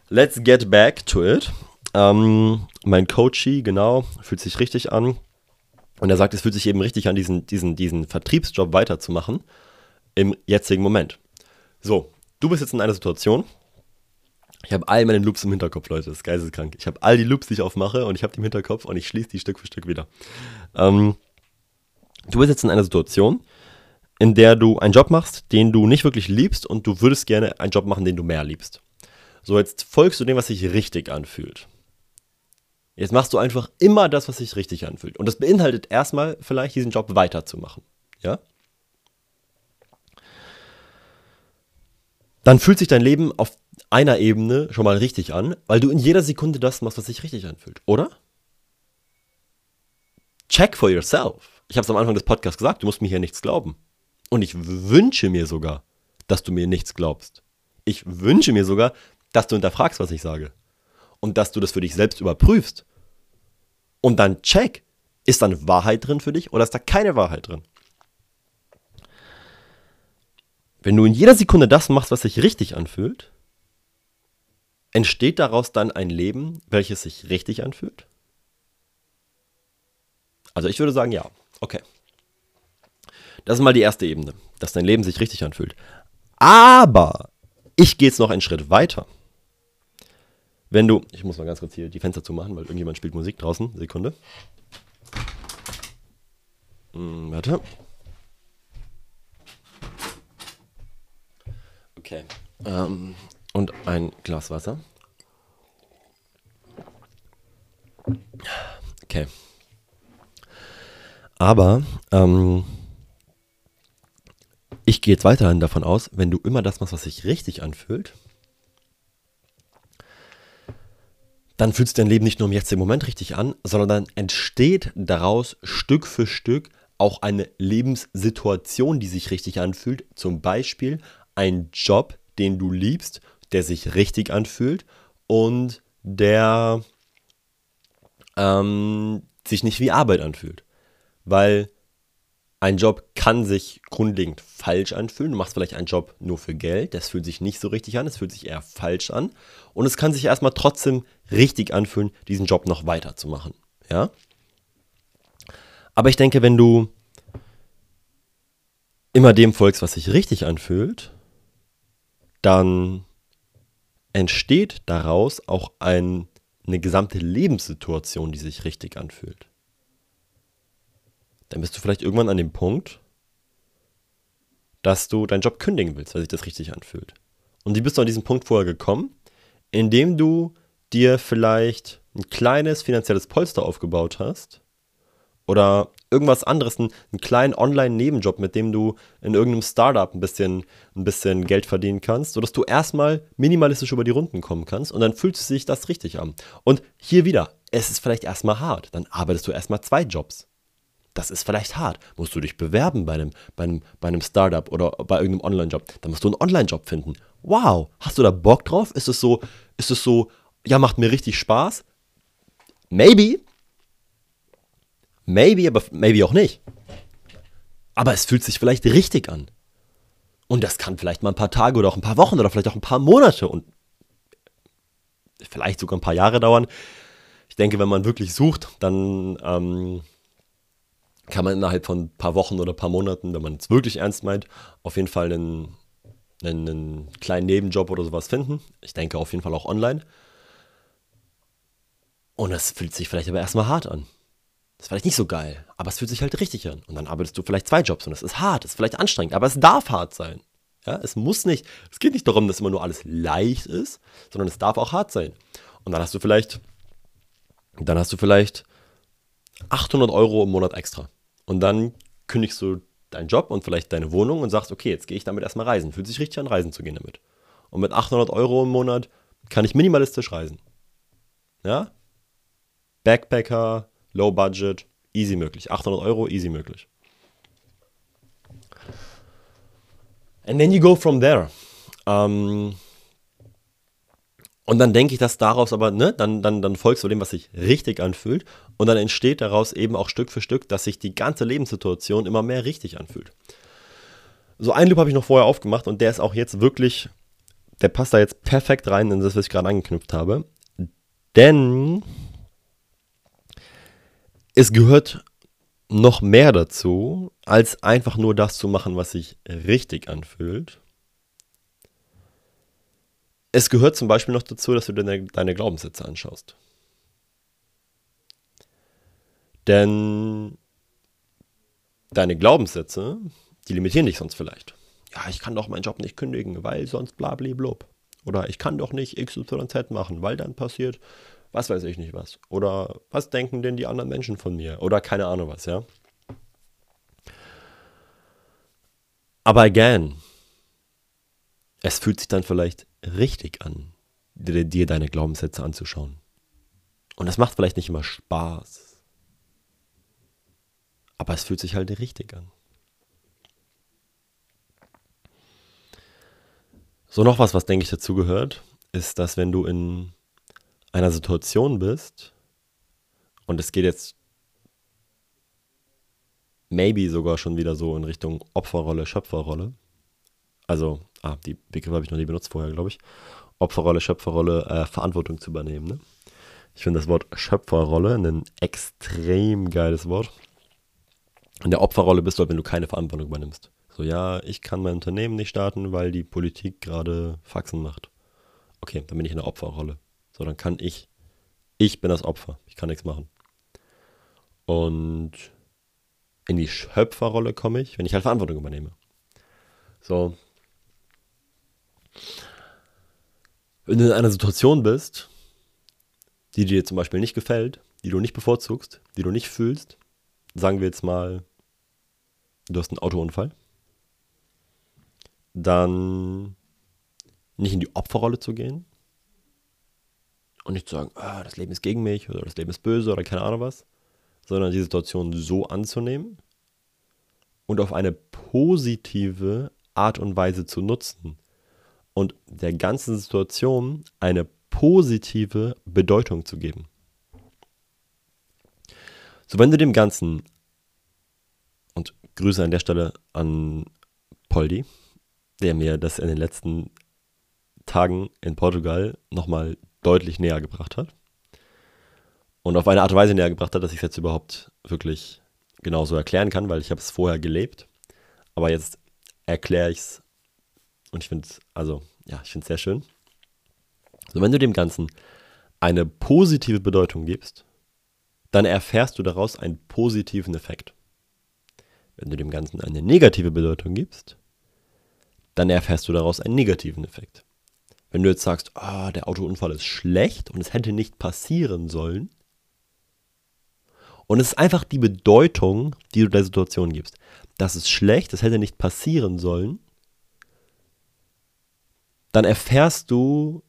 Let's get back to it. Ähm, mein Coachie, genau, fühlt sich richtig an. Und er sagt, es fühlt sich eben richtig an, diesen, diesen, diesen Vertriebsjob weiterzumachen im jetzigen Moment. So, du bist jetzt in einer Situation, ich habe all meine Loops im Hinterkopf, Leute, das ist geisteskrank. Ich habe all die Loops, die ich aufmache und ich habe die im Hinterkopf und ich schließe die Stück für Stück wieder. Ähm, du bist jetzt in einer Situation, in der du einen Job machst, den du nicht wirklich liebst und du würdest gerne einen Job machen, den du mehr liebst. So, jetzt folgst du dem, was sich richtig anfühlt. Jetzt machst du einfach immer das, was sich richtig anfühlt. Und das beinhaltet erstmal vielleicht diesen Job weiterzumachen. Ja? Dann fühlt sich dein Leben auf, einer Ebene schon mal richtig an, weil du in jeder Sekunde das machst, was sich richtig anfühlt, oder? Check for yourself. Ich habe es am Anfang des Podcasts gesagt, du musst mir hier nichts glauben. Und ich wünsche mir sogar, dass du mir nichts glaubst. Ich wünsche mir sogar, dass du hinterfragst, was ich sage. Und dass du das für dich selbst überprüfst. Und dann check, ist da eine Wahrheit drin für dich oder ist da keine Wahrheit drin? Wenn du in jeder Sekunde das machst, was sich richtig anfühlt, entsteht daraus dann ein Leben, welches sich richtig anfühlt? Also ich würde sagen, ja. Okay. Das ist mal die erste Ebene, dass dein Leben sich richtig anfühlt. Aber ich gehe jetzt noch einen Schritt weiter. Wenn du, ich muss mal ganz kurz hier die Fenster zumachen, weil irgendjemand spielt Musik draußen. Sekunde. Hm, warte. Okay. Ähm, und ein Glas Wasser. Okay. Aber ähm, ich gehe jetzt weiterhin davon aus, wenn du immer das machst, was sich richtig anfühlt, dann fühlst du dein Leben nicht nur im jetzigen Moment richtig an, sondern dann entsteht daraus Stück für Stück auch eine Lebenssituation, die sich richtig anfühlt. Zum Beispiel ein Job, den du liebst, der sich richtig anfühlt und der ähm, sich nicht wie Arbeit anfühlt. Weil ein Job kann sich grundlegend falsch anfühlen. Du machst vielleicht einen Job nur für Geld. Das fühlt sich nicht so richtig an. Es fühlt sich eher falsch an. Und es kann sich erstmal trotzdem richtig anfühlen, diesen Job noch weiterzumachen. Ja? Aber ich denke, wenn du immer dem folgst, was sich richtig anfühlt, dann entsteht daraus auch ein, eine gesamte Lebenssituation, die sich richtig anfühlt dann bist du vielleicht irgendwann an dem Punkt, dass du deinen Job kündigen willst, weil sich das richtig anfühlt. Und wie bist du an diesen Punkt vorher gekommen? Indem du dir vielleicht ein kleines finanzielles Polster aufgebaut hast oder irgendwas anderes, einen, einen kleinen Online-Nebenjob, mit dem du in irgendeinem Startup ein bisschen, ein bisschen Geld verdienen kannst, sodass du erstmal minimalistisch über die Runden kommen kannst und dann fühlt sich das richtig an. Und hier wieder, es ist vielleicht erstmal hart, dann arbeitest du erstmal zwei Jobs das ist vielleicht hart. Musst du dich bewerben bei einem, bei einem, bei einem Startup oder bei irgendeinem Online-Job. Dann musst du einen Online-Job finden. Wow, hast du da Bock drauf? Ist es so, ist es so, ja, macht mir richtig Spaß? Maybe. Maybe, aber maybe auch nicht. Aber es fühlt sich vielleicht richtig an. Und das kann vielleicht mal ein paar Tage oder auch ein paar Wochen oder vielleicht auch ein paar Monate und vielleicht sogar ein paar Jahre dauern. Ich denke, wenn man wirklich sucht, dann ähm, kann man innerhalb von ein paar Wochen oder ein paar Monaten, wenn man es wirklich ernst meint, auf jeden Fall einen, einen, einen kleinen Nebenjob oder sowas finden. Ich denke auf jeden Fall auch online. Und es fühlt sich vielleicht aber erstmal hart an. Ist vielleicht nicht so geil, aber es fühlt sich halt richtig an. Und dann arbeitest du vielleicht zwei Jobs und es ist hart, es ist vielleicht anstrengend, aber es darf hart sein. Ja, es muss nicht, es geht nicht darum, dass immer nur alles leicht ist, sondern es darf auch hart sein. Und dann hast du vielleicht, dann hast du vielleicht 800 Euro im Monat extra. Und dann kündigst du deinen Job und vielleicht deine Wohnung und sagst, okay, jetzt gehe ich damit erstmal reisen. Fühlt sich richtig an, reisen zu gehen damit. Und mit 800 Euro im Monat kann ich minimalistisch reisen. Ja? Backpacker, Low Budget, easy möglich. 800 Euro, easy möglich. And then you go from there. Ähm, und dann denke ich, dass daraus aber, ne, dann, dann, dann folgst du dem, was sich richtig anfühlt. Und dann entsteht daraus eben auch Stück für Stück, dass sich die ganze Lebenssituation immer mehr richtig anfühlt. So einen Loop habe ich noch vorher aufgemacht und der ist auch jetzt wirklich, der passt da jetzt perfekt rein in das, was ich gerade angeknüpft habe. Denn es gehört noch mehr dazu, als einfach nur das zu machen, was sich richtig anfühlt, es gehört zum Beispiel noch dazu, dass du deine, deine Glaubenssätze anschaust. Denn deine Glaubenssätze, die limitieren dich sonst vielleicht. Ja, ich kann doch meinen Job nicht kündigen, weil sonst blablablub. Oder ich kann doch nicht XYZ machen, weil dann passiert, was weiß ich nicht was. Oder was denken denn die anderen Menschen von mir? Oder keine Ahnung was, ja. Aber again, es fühlt sich dann vielleicht richtig an, dir, dir deine Glaubenssätze anzuschauen. Und das macht vielleicht nicht immer Spaß. Aber es fühlt sich halt richtig an. So noch was, was denke ich dazu gehört, ist, dass wenn du in einer Situation bist und es geht jetzt maybe sogar schon wieder so in Richtung Opferrolle, Schöpferrolle. Also, ah, die Begriffe habe ich noch nie benutzt vorher, glaube ich. Opferrolle, Schöpferrolle, äh, Verantwortung zu übernehmen. Ne? Ich finde das Wort Schöpferrolle ein extrem geiles Wort. In der Opferrolle bist du halt, wenn du keine Verantwortung übernimmst. So, ja, ich kann mein Unternehmen nicht starten, weil die Politik gerade Faxen macht. Okay, dann bin ich in der Opferrolle. So, dann kann ich, ich bin das Opfer. Ich kann nichts machen. Und in die Schöpferrolle komme ich, wenn ich halt Verantwortung übernehme. So. Wenn du in einer Situation bist, die dir zum Beispiel nicht gefällt, die du nicht bevorzugst, die du nicht fühlst, sagen wir jetzt mal, du hast einen Autounfall, dann nicht in die Opferrolle zu gehen und nicht zu sagen, ah, das Leben ist gegen mich oder das Leben ist böse oder keine Ahnung was, sondern die Situation so anzunehmen und auf eine positive Art und Weise zu nutzen und der ganzen Situation eine positive Bedeutung zu geben. So, wenn du dem Ganzen, und Grüße an der Stelle an Poldi, der mir das in den letzten Tagen in Portugal nochmal deutlich näher gebracht hat. Und auf eine Art und Weise näher gebracht hat, dass ich es jetzt überhaupt wirklich genauso erklären kann, weil ich habe es vorher gelebt. Aber jetzt erkläre ich es und ich finde es, also ja, ich finde es sehr schön. So, wenn du dem Ganzen eine positive Bedeutung gibst, dann erfährst du daraus einen positiven Effekt. Wenn du dem Ganzen eine negative Bedeutung gibst, dann erfährst du daraus einen negativen Effekt. Wenn du jetzt sagst, oh, der Autounfall ist schlecht und es hätte nicht passieren sollen, und es ist einfach die Bedeutung, die du der Situation gibst. Das ist schlecht, das hätte nicht passieren sollen, dann erfährst du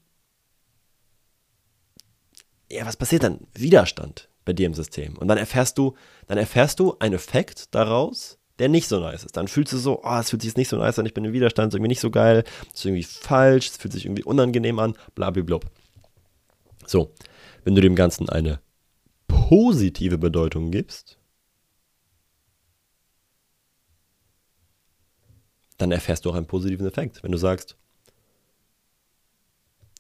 ja, was passiert dann? Widerstand bei dir im System. Und dann erfährst du, dann erfährst du einen Effekt daraus, der nicht so nice ist. Dann fühlst du so, oh, es fühlt sich nicht so nice an, ich bin im Widerstand, es ist irgendwie nicht so geil, es ist irgendwie falsch, es fühlt sich irgendwie unangenehm an, blablabla. So, wenn du dem Ganzen eine positive Bedeutung gibst, dann erfährst du auch einen positiven Effekt. Wenn du sagst,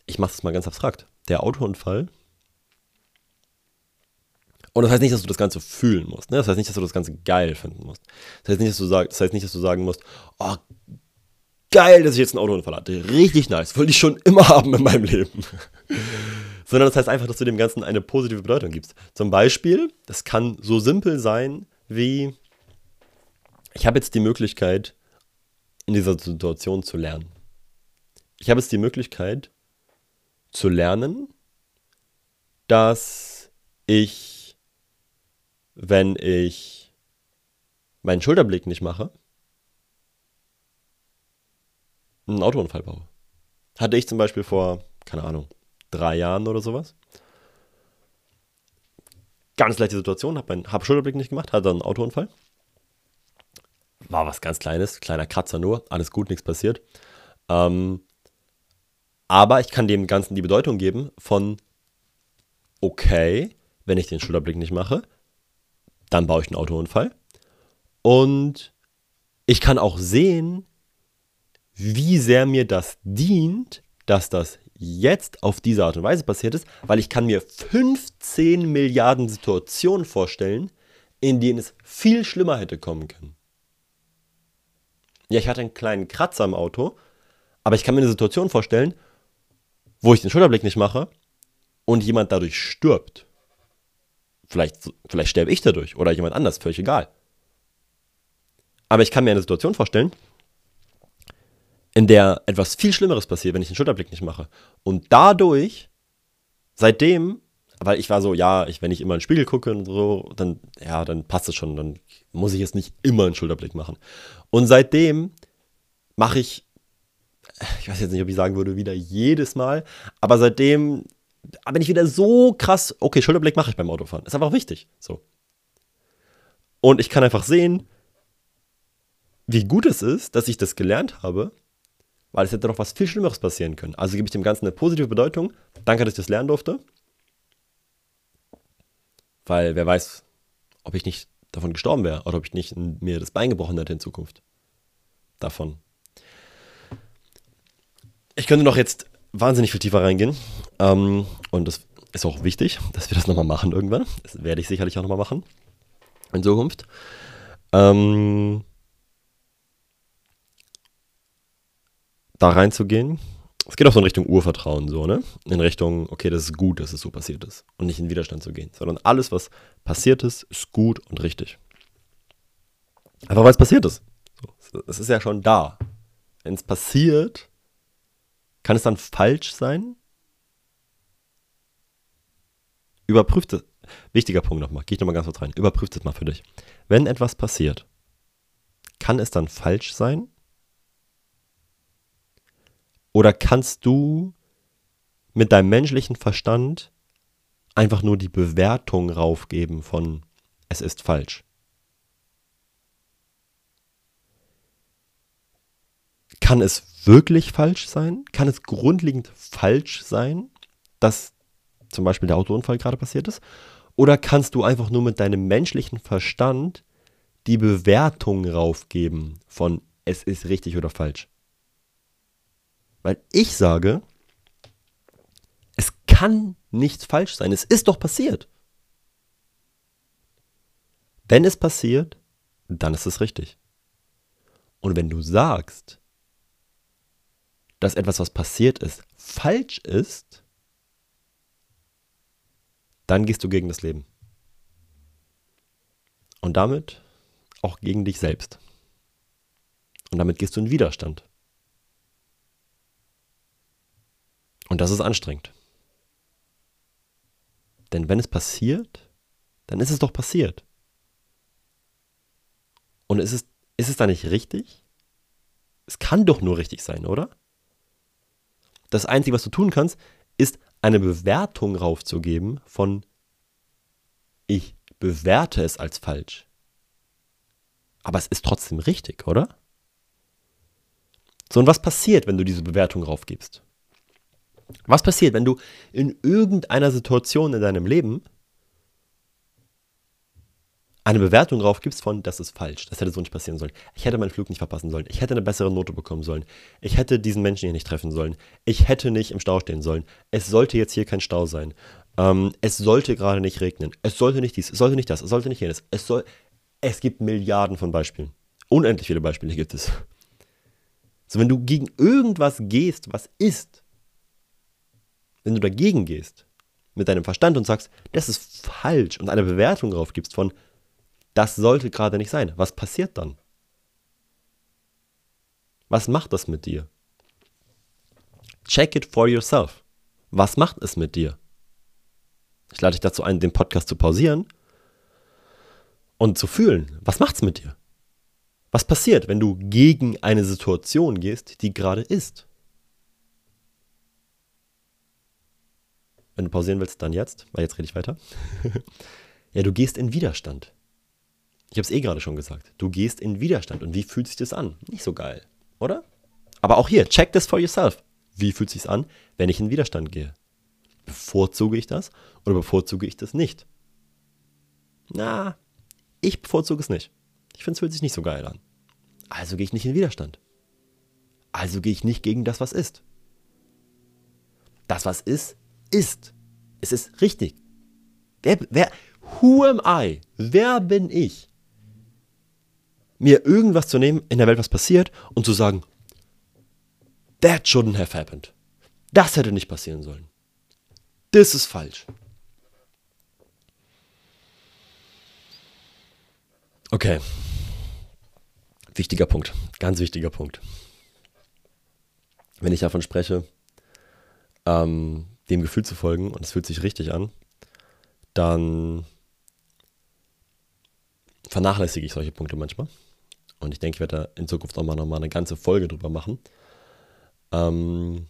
ich mache es mal ganz abstrakt, der Autounfall und das heißt nicht, dass du das Ganze fühlen musst. Ne? Das heißt nicht, dass du das Ganze geil finden musst. Das heißt nicht, dass du, sag, das heißt nicht, dass du sagen musst, oh, geil, dass ich jetzt einen Autounfall hatte. Richtig nice. Wollte ich schon immer [laughs] haben in meinem Leben. [laughs] Sondern das heißt einfach, dass du dem Ganzen eine positive Bedeutung gibst. Zum Beispiel, das kann so simpel sein wie, ich habe jetzt die Möglichkeit, in dieser Situation zu lernen. Ich habe jetzt die Möglichkeit zu lernen, dass ich wenn ich meinen Schulterblick nicht mache, einen Autounfall baue. Hatte ich zum Beispiel vor, keine Ahnung, drei Jahren oder sowas. Ganz leichte Situation, habe meinen hab Schulterblick nicht gemacht, hatte dann einen Autounfall. War was ganz Kleines, kleiner Kratzer nur, alles gut, nichts passiert. Ähm, aber ich kann dem Ganzen die Bedeutung geben von, okay, wenn ich den Schulterblick nicht mache, dann baue ich einen Autounfall. Und ich kann auch sehen, wie sehr mir das dient, dass das jetzt auf diese Art und Weise passiert ist, weil ich kann mir 15 Milliarden Situationen vorstellen, in denen es viel schlimmer hätte kommen können. Ja, ich hatte einen kleinen Kratzer im Auto, aber ich kann mir eine Situation vorstellen, wo ich den Schulterblick nicht mache und jemand dadurch stirbt. Vielleicht, vielleicht sterbe ich dadurch oder jemand anders, völlig egal. Aber ich kann mir eine Situation vorstellen, in der etwas viel Schlimmeres passiert, wenn ich den Schulterblick nicht mache. Und dadurch, seitdem, weil ich war so, ja, ich, wenn ich immer in den Spiegel gucke und so, dann, ja, dann passt es schon, dann muss ich jetzt nicht immer einen Schulterblick machen. Und seitdem mache ich, ich weiß jetzt nicht, ob ich sagen würde, wieder jedes Mal, aber seitdem bin ich wieder so krass, okay, Schulterblick mache ich beim Autofahren. Ist einfach wichtig. So. Und ich kann einfach sehen, wie gut es ist, dass ich das gelernt habe, weil es hätte noch was viel Schlimmeres passieren können. Also gebe ich dem Ganzen eine positive Bedeutung. Danke, dass ich das lernen durfte. Weil wer weiß, ob ich nicht davon gestorben wäre oder ob ich nicht mir das Bein gebrochen hätte in Zukunft. Davon. Ich könnte noch jetzt wahnsinnig viel tiefer reingehen. Ähm, und das ist auch wichtig, dass wir das nochmal machen irgendwann. Das werde ich sicherlich auch nochmal machen. In Zukunft. Ähm, da reinzugehen. Es geht auch so in Richtung Urvertrauen, so, ne? In Richtung, okay, das ist gut, dass es so passiert ist. Und nicht in Widerstand zu gehen. Sondern alles, was passiert ist, ist gut und richtig. Einfach weil es passiert ist. So, es ist ja schon da. Wenn es passiert, kann es dann falsch sein? Überprüft es. Wichtiger Punkt nochmal, gehe ich nochmal ganz kurz rein. Überprüft es mal für dich. Wenn etwas passiert, kann es dann falsch sein? Oder kannst du mit deinem menschlichen Verstand einfach nur die Bewertung raufgeben von es ist falsch? Kann es wirklich falsch sein? Kann es grundlegend falsch sein, dass zum Beispiel der Autounfall gerade passiert ist? Oder kannst du einfach nur mit deinem menschlichen Verstand die Bewertung raufgeben von es ist richtig oder falsch? Weil ich sage, es kann nichts falsch sein. Es ist doch passiert. Wenn es passiert, dann ist es richtig. Und wenn du sagst, dass etwas, was passiert ist, falsch ist, dann gehst du gegen das Leben. Und damit auch gegen dich selbst. Und damit gehst du in Widerstand. Und das ist anstrengend. Denn wenn es passiert, dann ist es doch passiert. Und ist es, ist es da nicht richtig? Es kann doch nur richtig sein, oder? Das Einzige, was du tun kannst, ist eine Bewertung raufzugeben von ich bewerte es als falsch. Aber es ist trotzdem richtig, oder? So, und was passiert, wenn du diese Bewertung raufgibst? Was passiert, wenn du in irgendeiner Situation in deinem Leben eine Bewertung drauf gibst von, das ist falsch, das hätte so nicht passieren sollen. Ich hätte meinen Flug nicht verpassen sollen. Ich hätte eine bessere Note bekommen sollen. Ich hätte diesen Menschen hier nicht treffen sollen. Ich hätte nicht im Stau stehen sollen. Es sollte jetzt hier kein Stau sein. Ähm, es sollte gerade nicht regnen. Es sollte nicht dies, es sollte nicht das, es sollte nicht jenes. Es soll. Es gibt Milliarden von Beispielen. Unendlich viele Beispiele gibt es. So, wenn du gegen irgendwas gehst, was ist, wenn du dagegen gehst, mit deinem Verstand und sagst, das ist falsch und eine Bewertung drauf gibst von, das sollte gerade nicht sein. Was passiert dann? Was macht das mit dir? Check it for yourself. Was macht es mit dir? Ich lade dich dazu ein, den Podcast zu pausieren und zu fühlen, was macht es mit dir? Was passiert, wenn du gegen eine Situation gehst, die gerade ist? Wenn du pausieren willst, dann jetzt, weil jetzt rede ich weiter. [laughs] ja, du gehst in Widerstand. Ich habe es eh gerade schon gesagt. Du gehst in Widerstand. Und wie fühlt sich das an? Nicht so geil, oder? Aber auch hier, check this for yourself. Wie fühlt sich an, wenn ich in Widerstand gehe? Bevorzuge ich das oder bevorzuge ich das nicht? Na, ich bevorzuge es nicht. Ich finde, es fühlt sich nicht so geil an. Also gehe ich nicht in Widerstand. Also gehe ich nicht gegen das, was ist. Das, was ist, ist. Es ist richtig. Wer, wer, who am I? Wer bin ich? Mir irgendwas zu nehmen, in der Welt was passiert und zu sagen, that shouldn't have happened. Das hätte nicht passieren sollen. Das ist falsch. Okay. Wichtiger Punkt. Ganz wichtiger Punkt. Wenn ich davon spreche, ähm, dem Gefühl zu folgen und es fühlt sich richtig an, dann vernachlässige ich solche Punkte manchmal. Und ich denke, ich werde da in Zukunft auch mal nochmal eine ganze Folge drüber machen. ähm,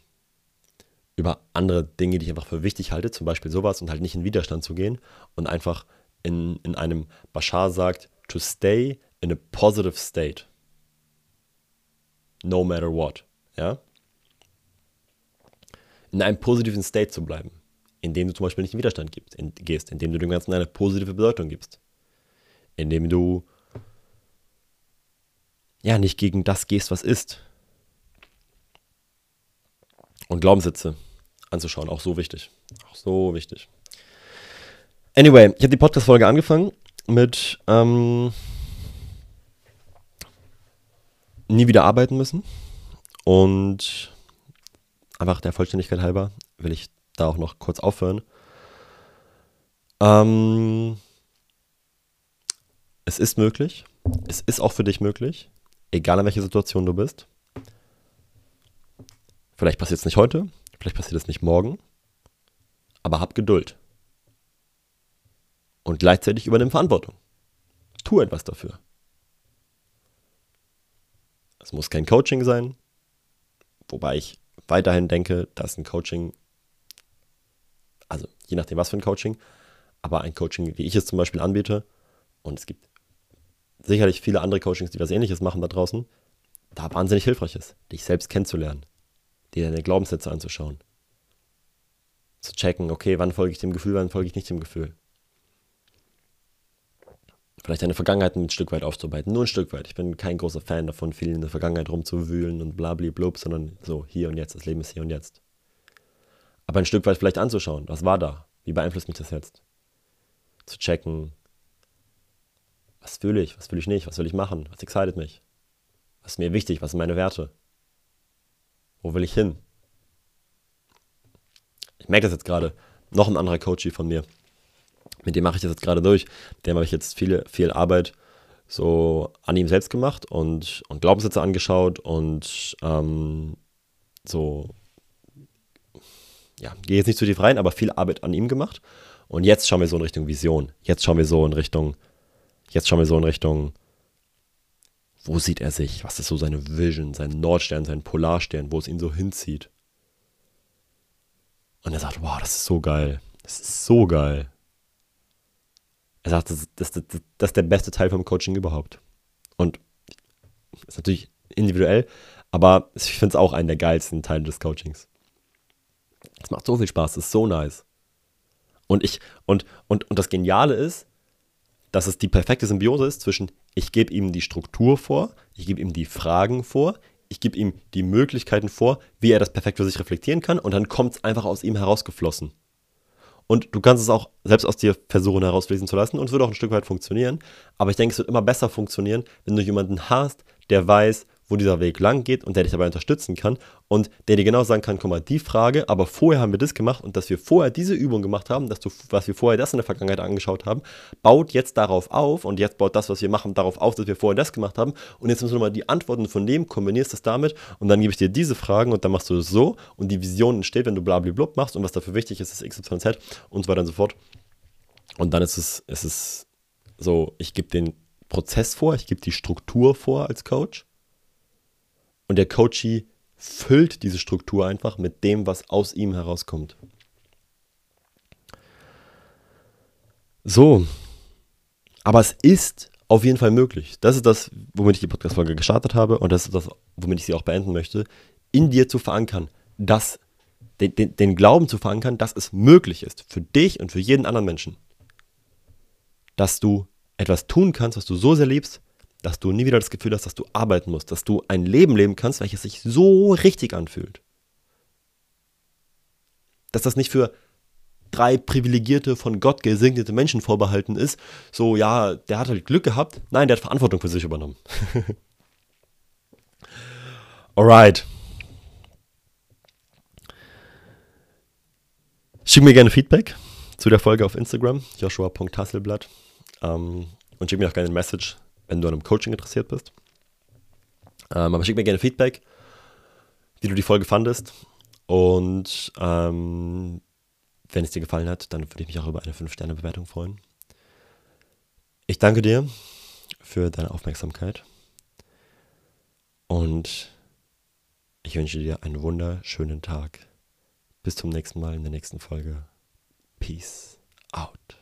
über andere Dinge, die ich einfach für wichtig halte, zum Beispiel sowas und halt nicht in Widerstand zu gehen und einfach in, in einem Bashar sagt, to stay in a positive state. No matter what. Ja? In einem positiven State zu bleiben, indem du zum Beispiel nicht in Widerstand gibst, in, gehst, indem du dem Ganzen eine positive Bedeutung gibst, indem du ja nicht gegen das gehst, was ist. Und Glaubenssätze anzuschauen, auch so wichtig. Auch so wichtig. Anyway, ich habe die Podcast-Folge angefangen mit ähm, nie wieder arbeiten müssen. Und einfach der Vollständigkeit halber will ich da auch noch kurz aufhören. Ähm, es ist möglich. Es ist auch für dich möglich, egal in welcher Situation du bist. Vielleicht passiert es nicht heute, vielleicht passiert es nicht morgen, aber hab Geduld. Und gleichzeitig übernimm Verantwortung. Tu etwas dafür. Es muss kein Coaching sein, wobei ich weiterhin denke, dass ein Coaching, also je nachdem was für ein Coaching, aber ein Coaching, wie ich es zum Beispiel anbiete, und es gibt sicherlich viele andere Coachings, die was ähnliches machen da draußen, da wahnsinnig hilfreich ist, dich selbst kennenzulernen, dir deine Glaubenssätze anzuschauen, zu checken, okay, wann folge ich dem Gefühl, wann folge ich nicht dem Gefühl vielleicht deine Vergangenheit ein Stück weit aufzuarbeiten. Nur ein Stück weit. Ich bin kein großer Fan davon, viel in der Vergangenheit rumzuwühlen und blub, sondern so hier und jetzt. Das Leben ist hier und jetzt. Aber ein Stück weit vielleicht anzuschauen. Was war da? Wie beeinflusst mich das jetzt? Zu checken. Was fühle ich? Was fühle ich nicht? Was will ich machen? Was excited mich? Was ist mir wichtig? Was sind meine Werte? Wo will ich hin? Ich merke das jetzt gerade. Noch ein anderer Coach von mir mit dem mache ich das jetzt gerade durch. Dem habe ich jetzt viele, viel Arbeit so an ihm selbst gemacht und, und Glaubenssätze angeschaut und ähm, so, ja, gehe jetzt nicht zu tief rein, aber viel Arbeit an ihm gemacht. Und jetzt schauen wir so in Richtung Vision. Jetzt schauen wir so in Richtung, jetzt schauen wir so in Richtung, wo sieht er sich? Was ist so seine Vision, sein Nordstern, sein Polarstern, wo es ihn so hinzieht? Und er sagt, wow, das ist so geil. Das ist so geil. Er sagt, das, das, das, das ist der beste Teil vom Coaching überhaupt. Und ist natürlich individuell, aber ich finde es auch einen der geilsten Teile des Coachings. Es macht so viel Spaß, es ist so nice. Und ich, und, und, und das Geniale ist, dass es die perfekte Symbiose ist zwischen, ich gebe ihm die Struktur vor, ich gebe ihm die Fragen vor, ich gebe ihm die Möglichkeiten vor, wie er das perfekt für sich reflektieren kann, und dann kommt es einfach aus ihm herausgeflossen. Und du kannst es auch selbst aus dir versuchen herauslesen zu lassen und es wird auch ein Stück weit funktionieren. Aber ich denke, es wird immer besser funktionieren, wenn du jemanden hast, der weiß, wo dieser Weg lang geht und der dich dabei unterstützen kann und der dir genau sagen kann, guck mal, die Frage, aber vorher haben wir das gemacht und dass wir vorher diese Übung gemacht haben, dass du, was wir vorher das in der Vergangenheit angeschaut haben, baut jetzt darauf auf und jetzt baut das, was wir machen, darauf auf, dass wir vorher das gemacht haben und jetzt müssen wir mal die Antworten von dem, kombinierst das damit und dann gebe ich dir diese Fragen und dann machst du es so und die Vision entsteht, wenn du blablablub machst und was dafür wichtig ist, ist XYZ und so weiter und so fort. Und dann ist es, ist es so, ich gebe den Prozess vor, ich gebe die Struktur vor als Coach und der Coachee füllt diese Struktur einfach mit dem, was aus ihm herauskommt. So, aber es ist auf jeden Fall möglich. Das ist das, womit ich die Podcast-Folge gestartet habe und das ist das, womit ich sie auch beenden möchte, in dir zu verankern, dass den, den, den Glauben zu verankern, dass es möglich ist für dich und für jeden anderen Menschen, dass du etwas tun kannst, was du so sehr liebst, dass du nie wieder das Gefühl hast, dass du arbeiten musst, dass du ein Leben leben kannst, welches sich so richtig anfühlt. Dass das nicht für drei privilegierte, von Gott gesegnete Menschen vorbehalten ist, so, ja, der hat halt Glück gehabt. Nein, der hat Verantwortung für sich übernommen. [laughs] Alright. Schick mir gerne Feedback zu der Folge auf Instagram, joshua.hasselblatt. Ähm, und schick mir auch gerne ein Message wenn du an einem Coaching interessiert bist. Ähm, aber schick mir gerne Feedback, wie du die Folge fandest. Und ähm, wenn es dir gefallen hat, dann würde ich mich auch über eine 5-Sterne-Bewertung freuen. Ich danke dir für deine Aufmerksamkeit. Und Ich wünsche dir einen wunderschönen Tag. Bis zum nächsten Mal in der nächsten Folge. Peace out.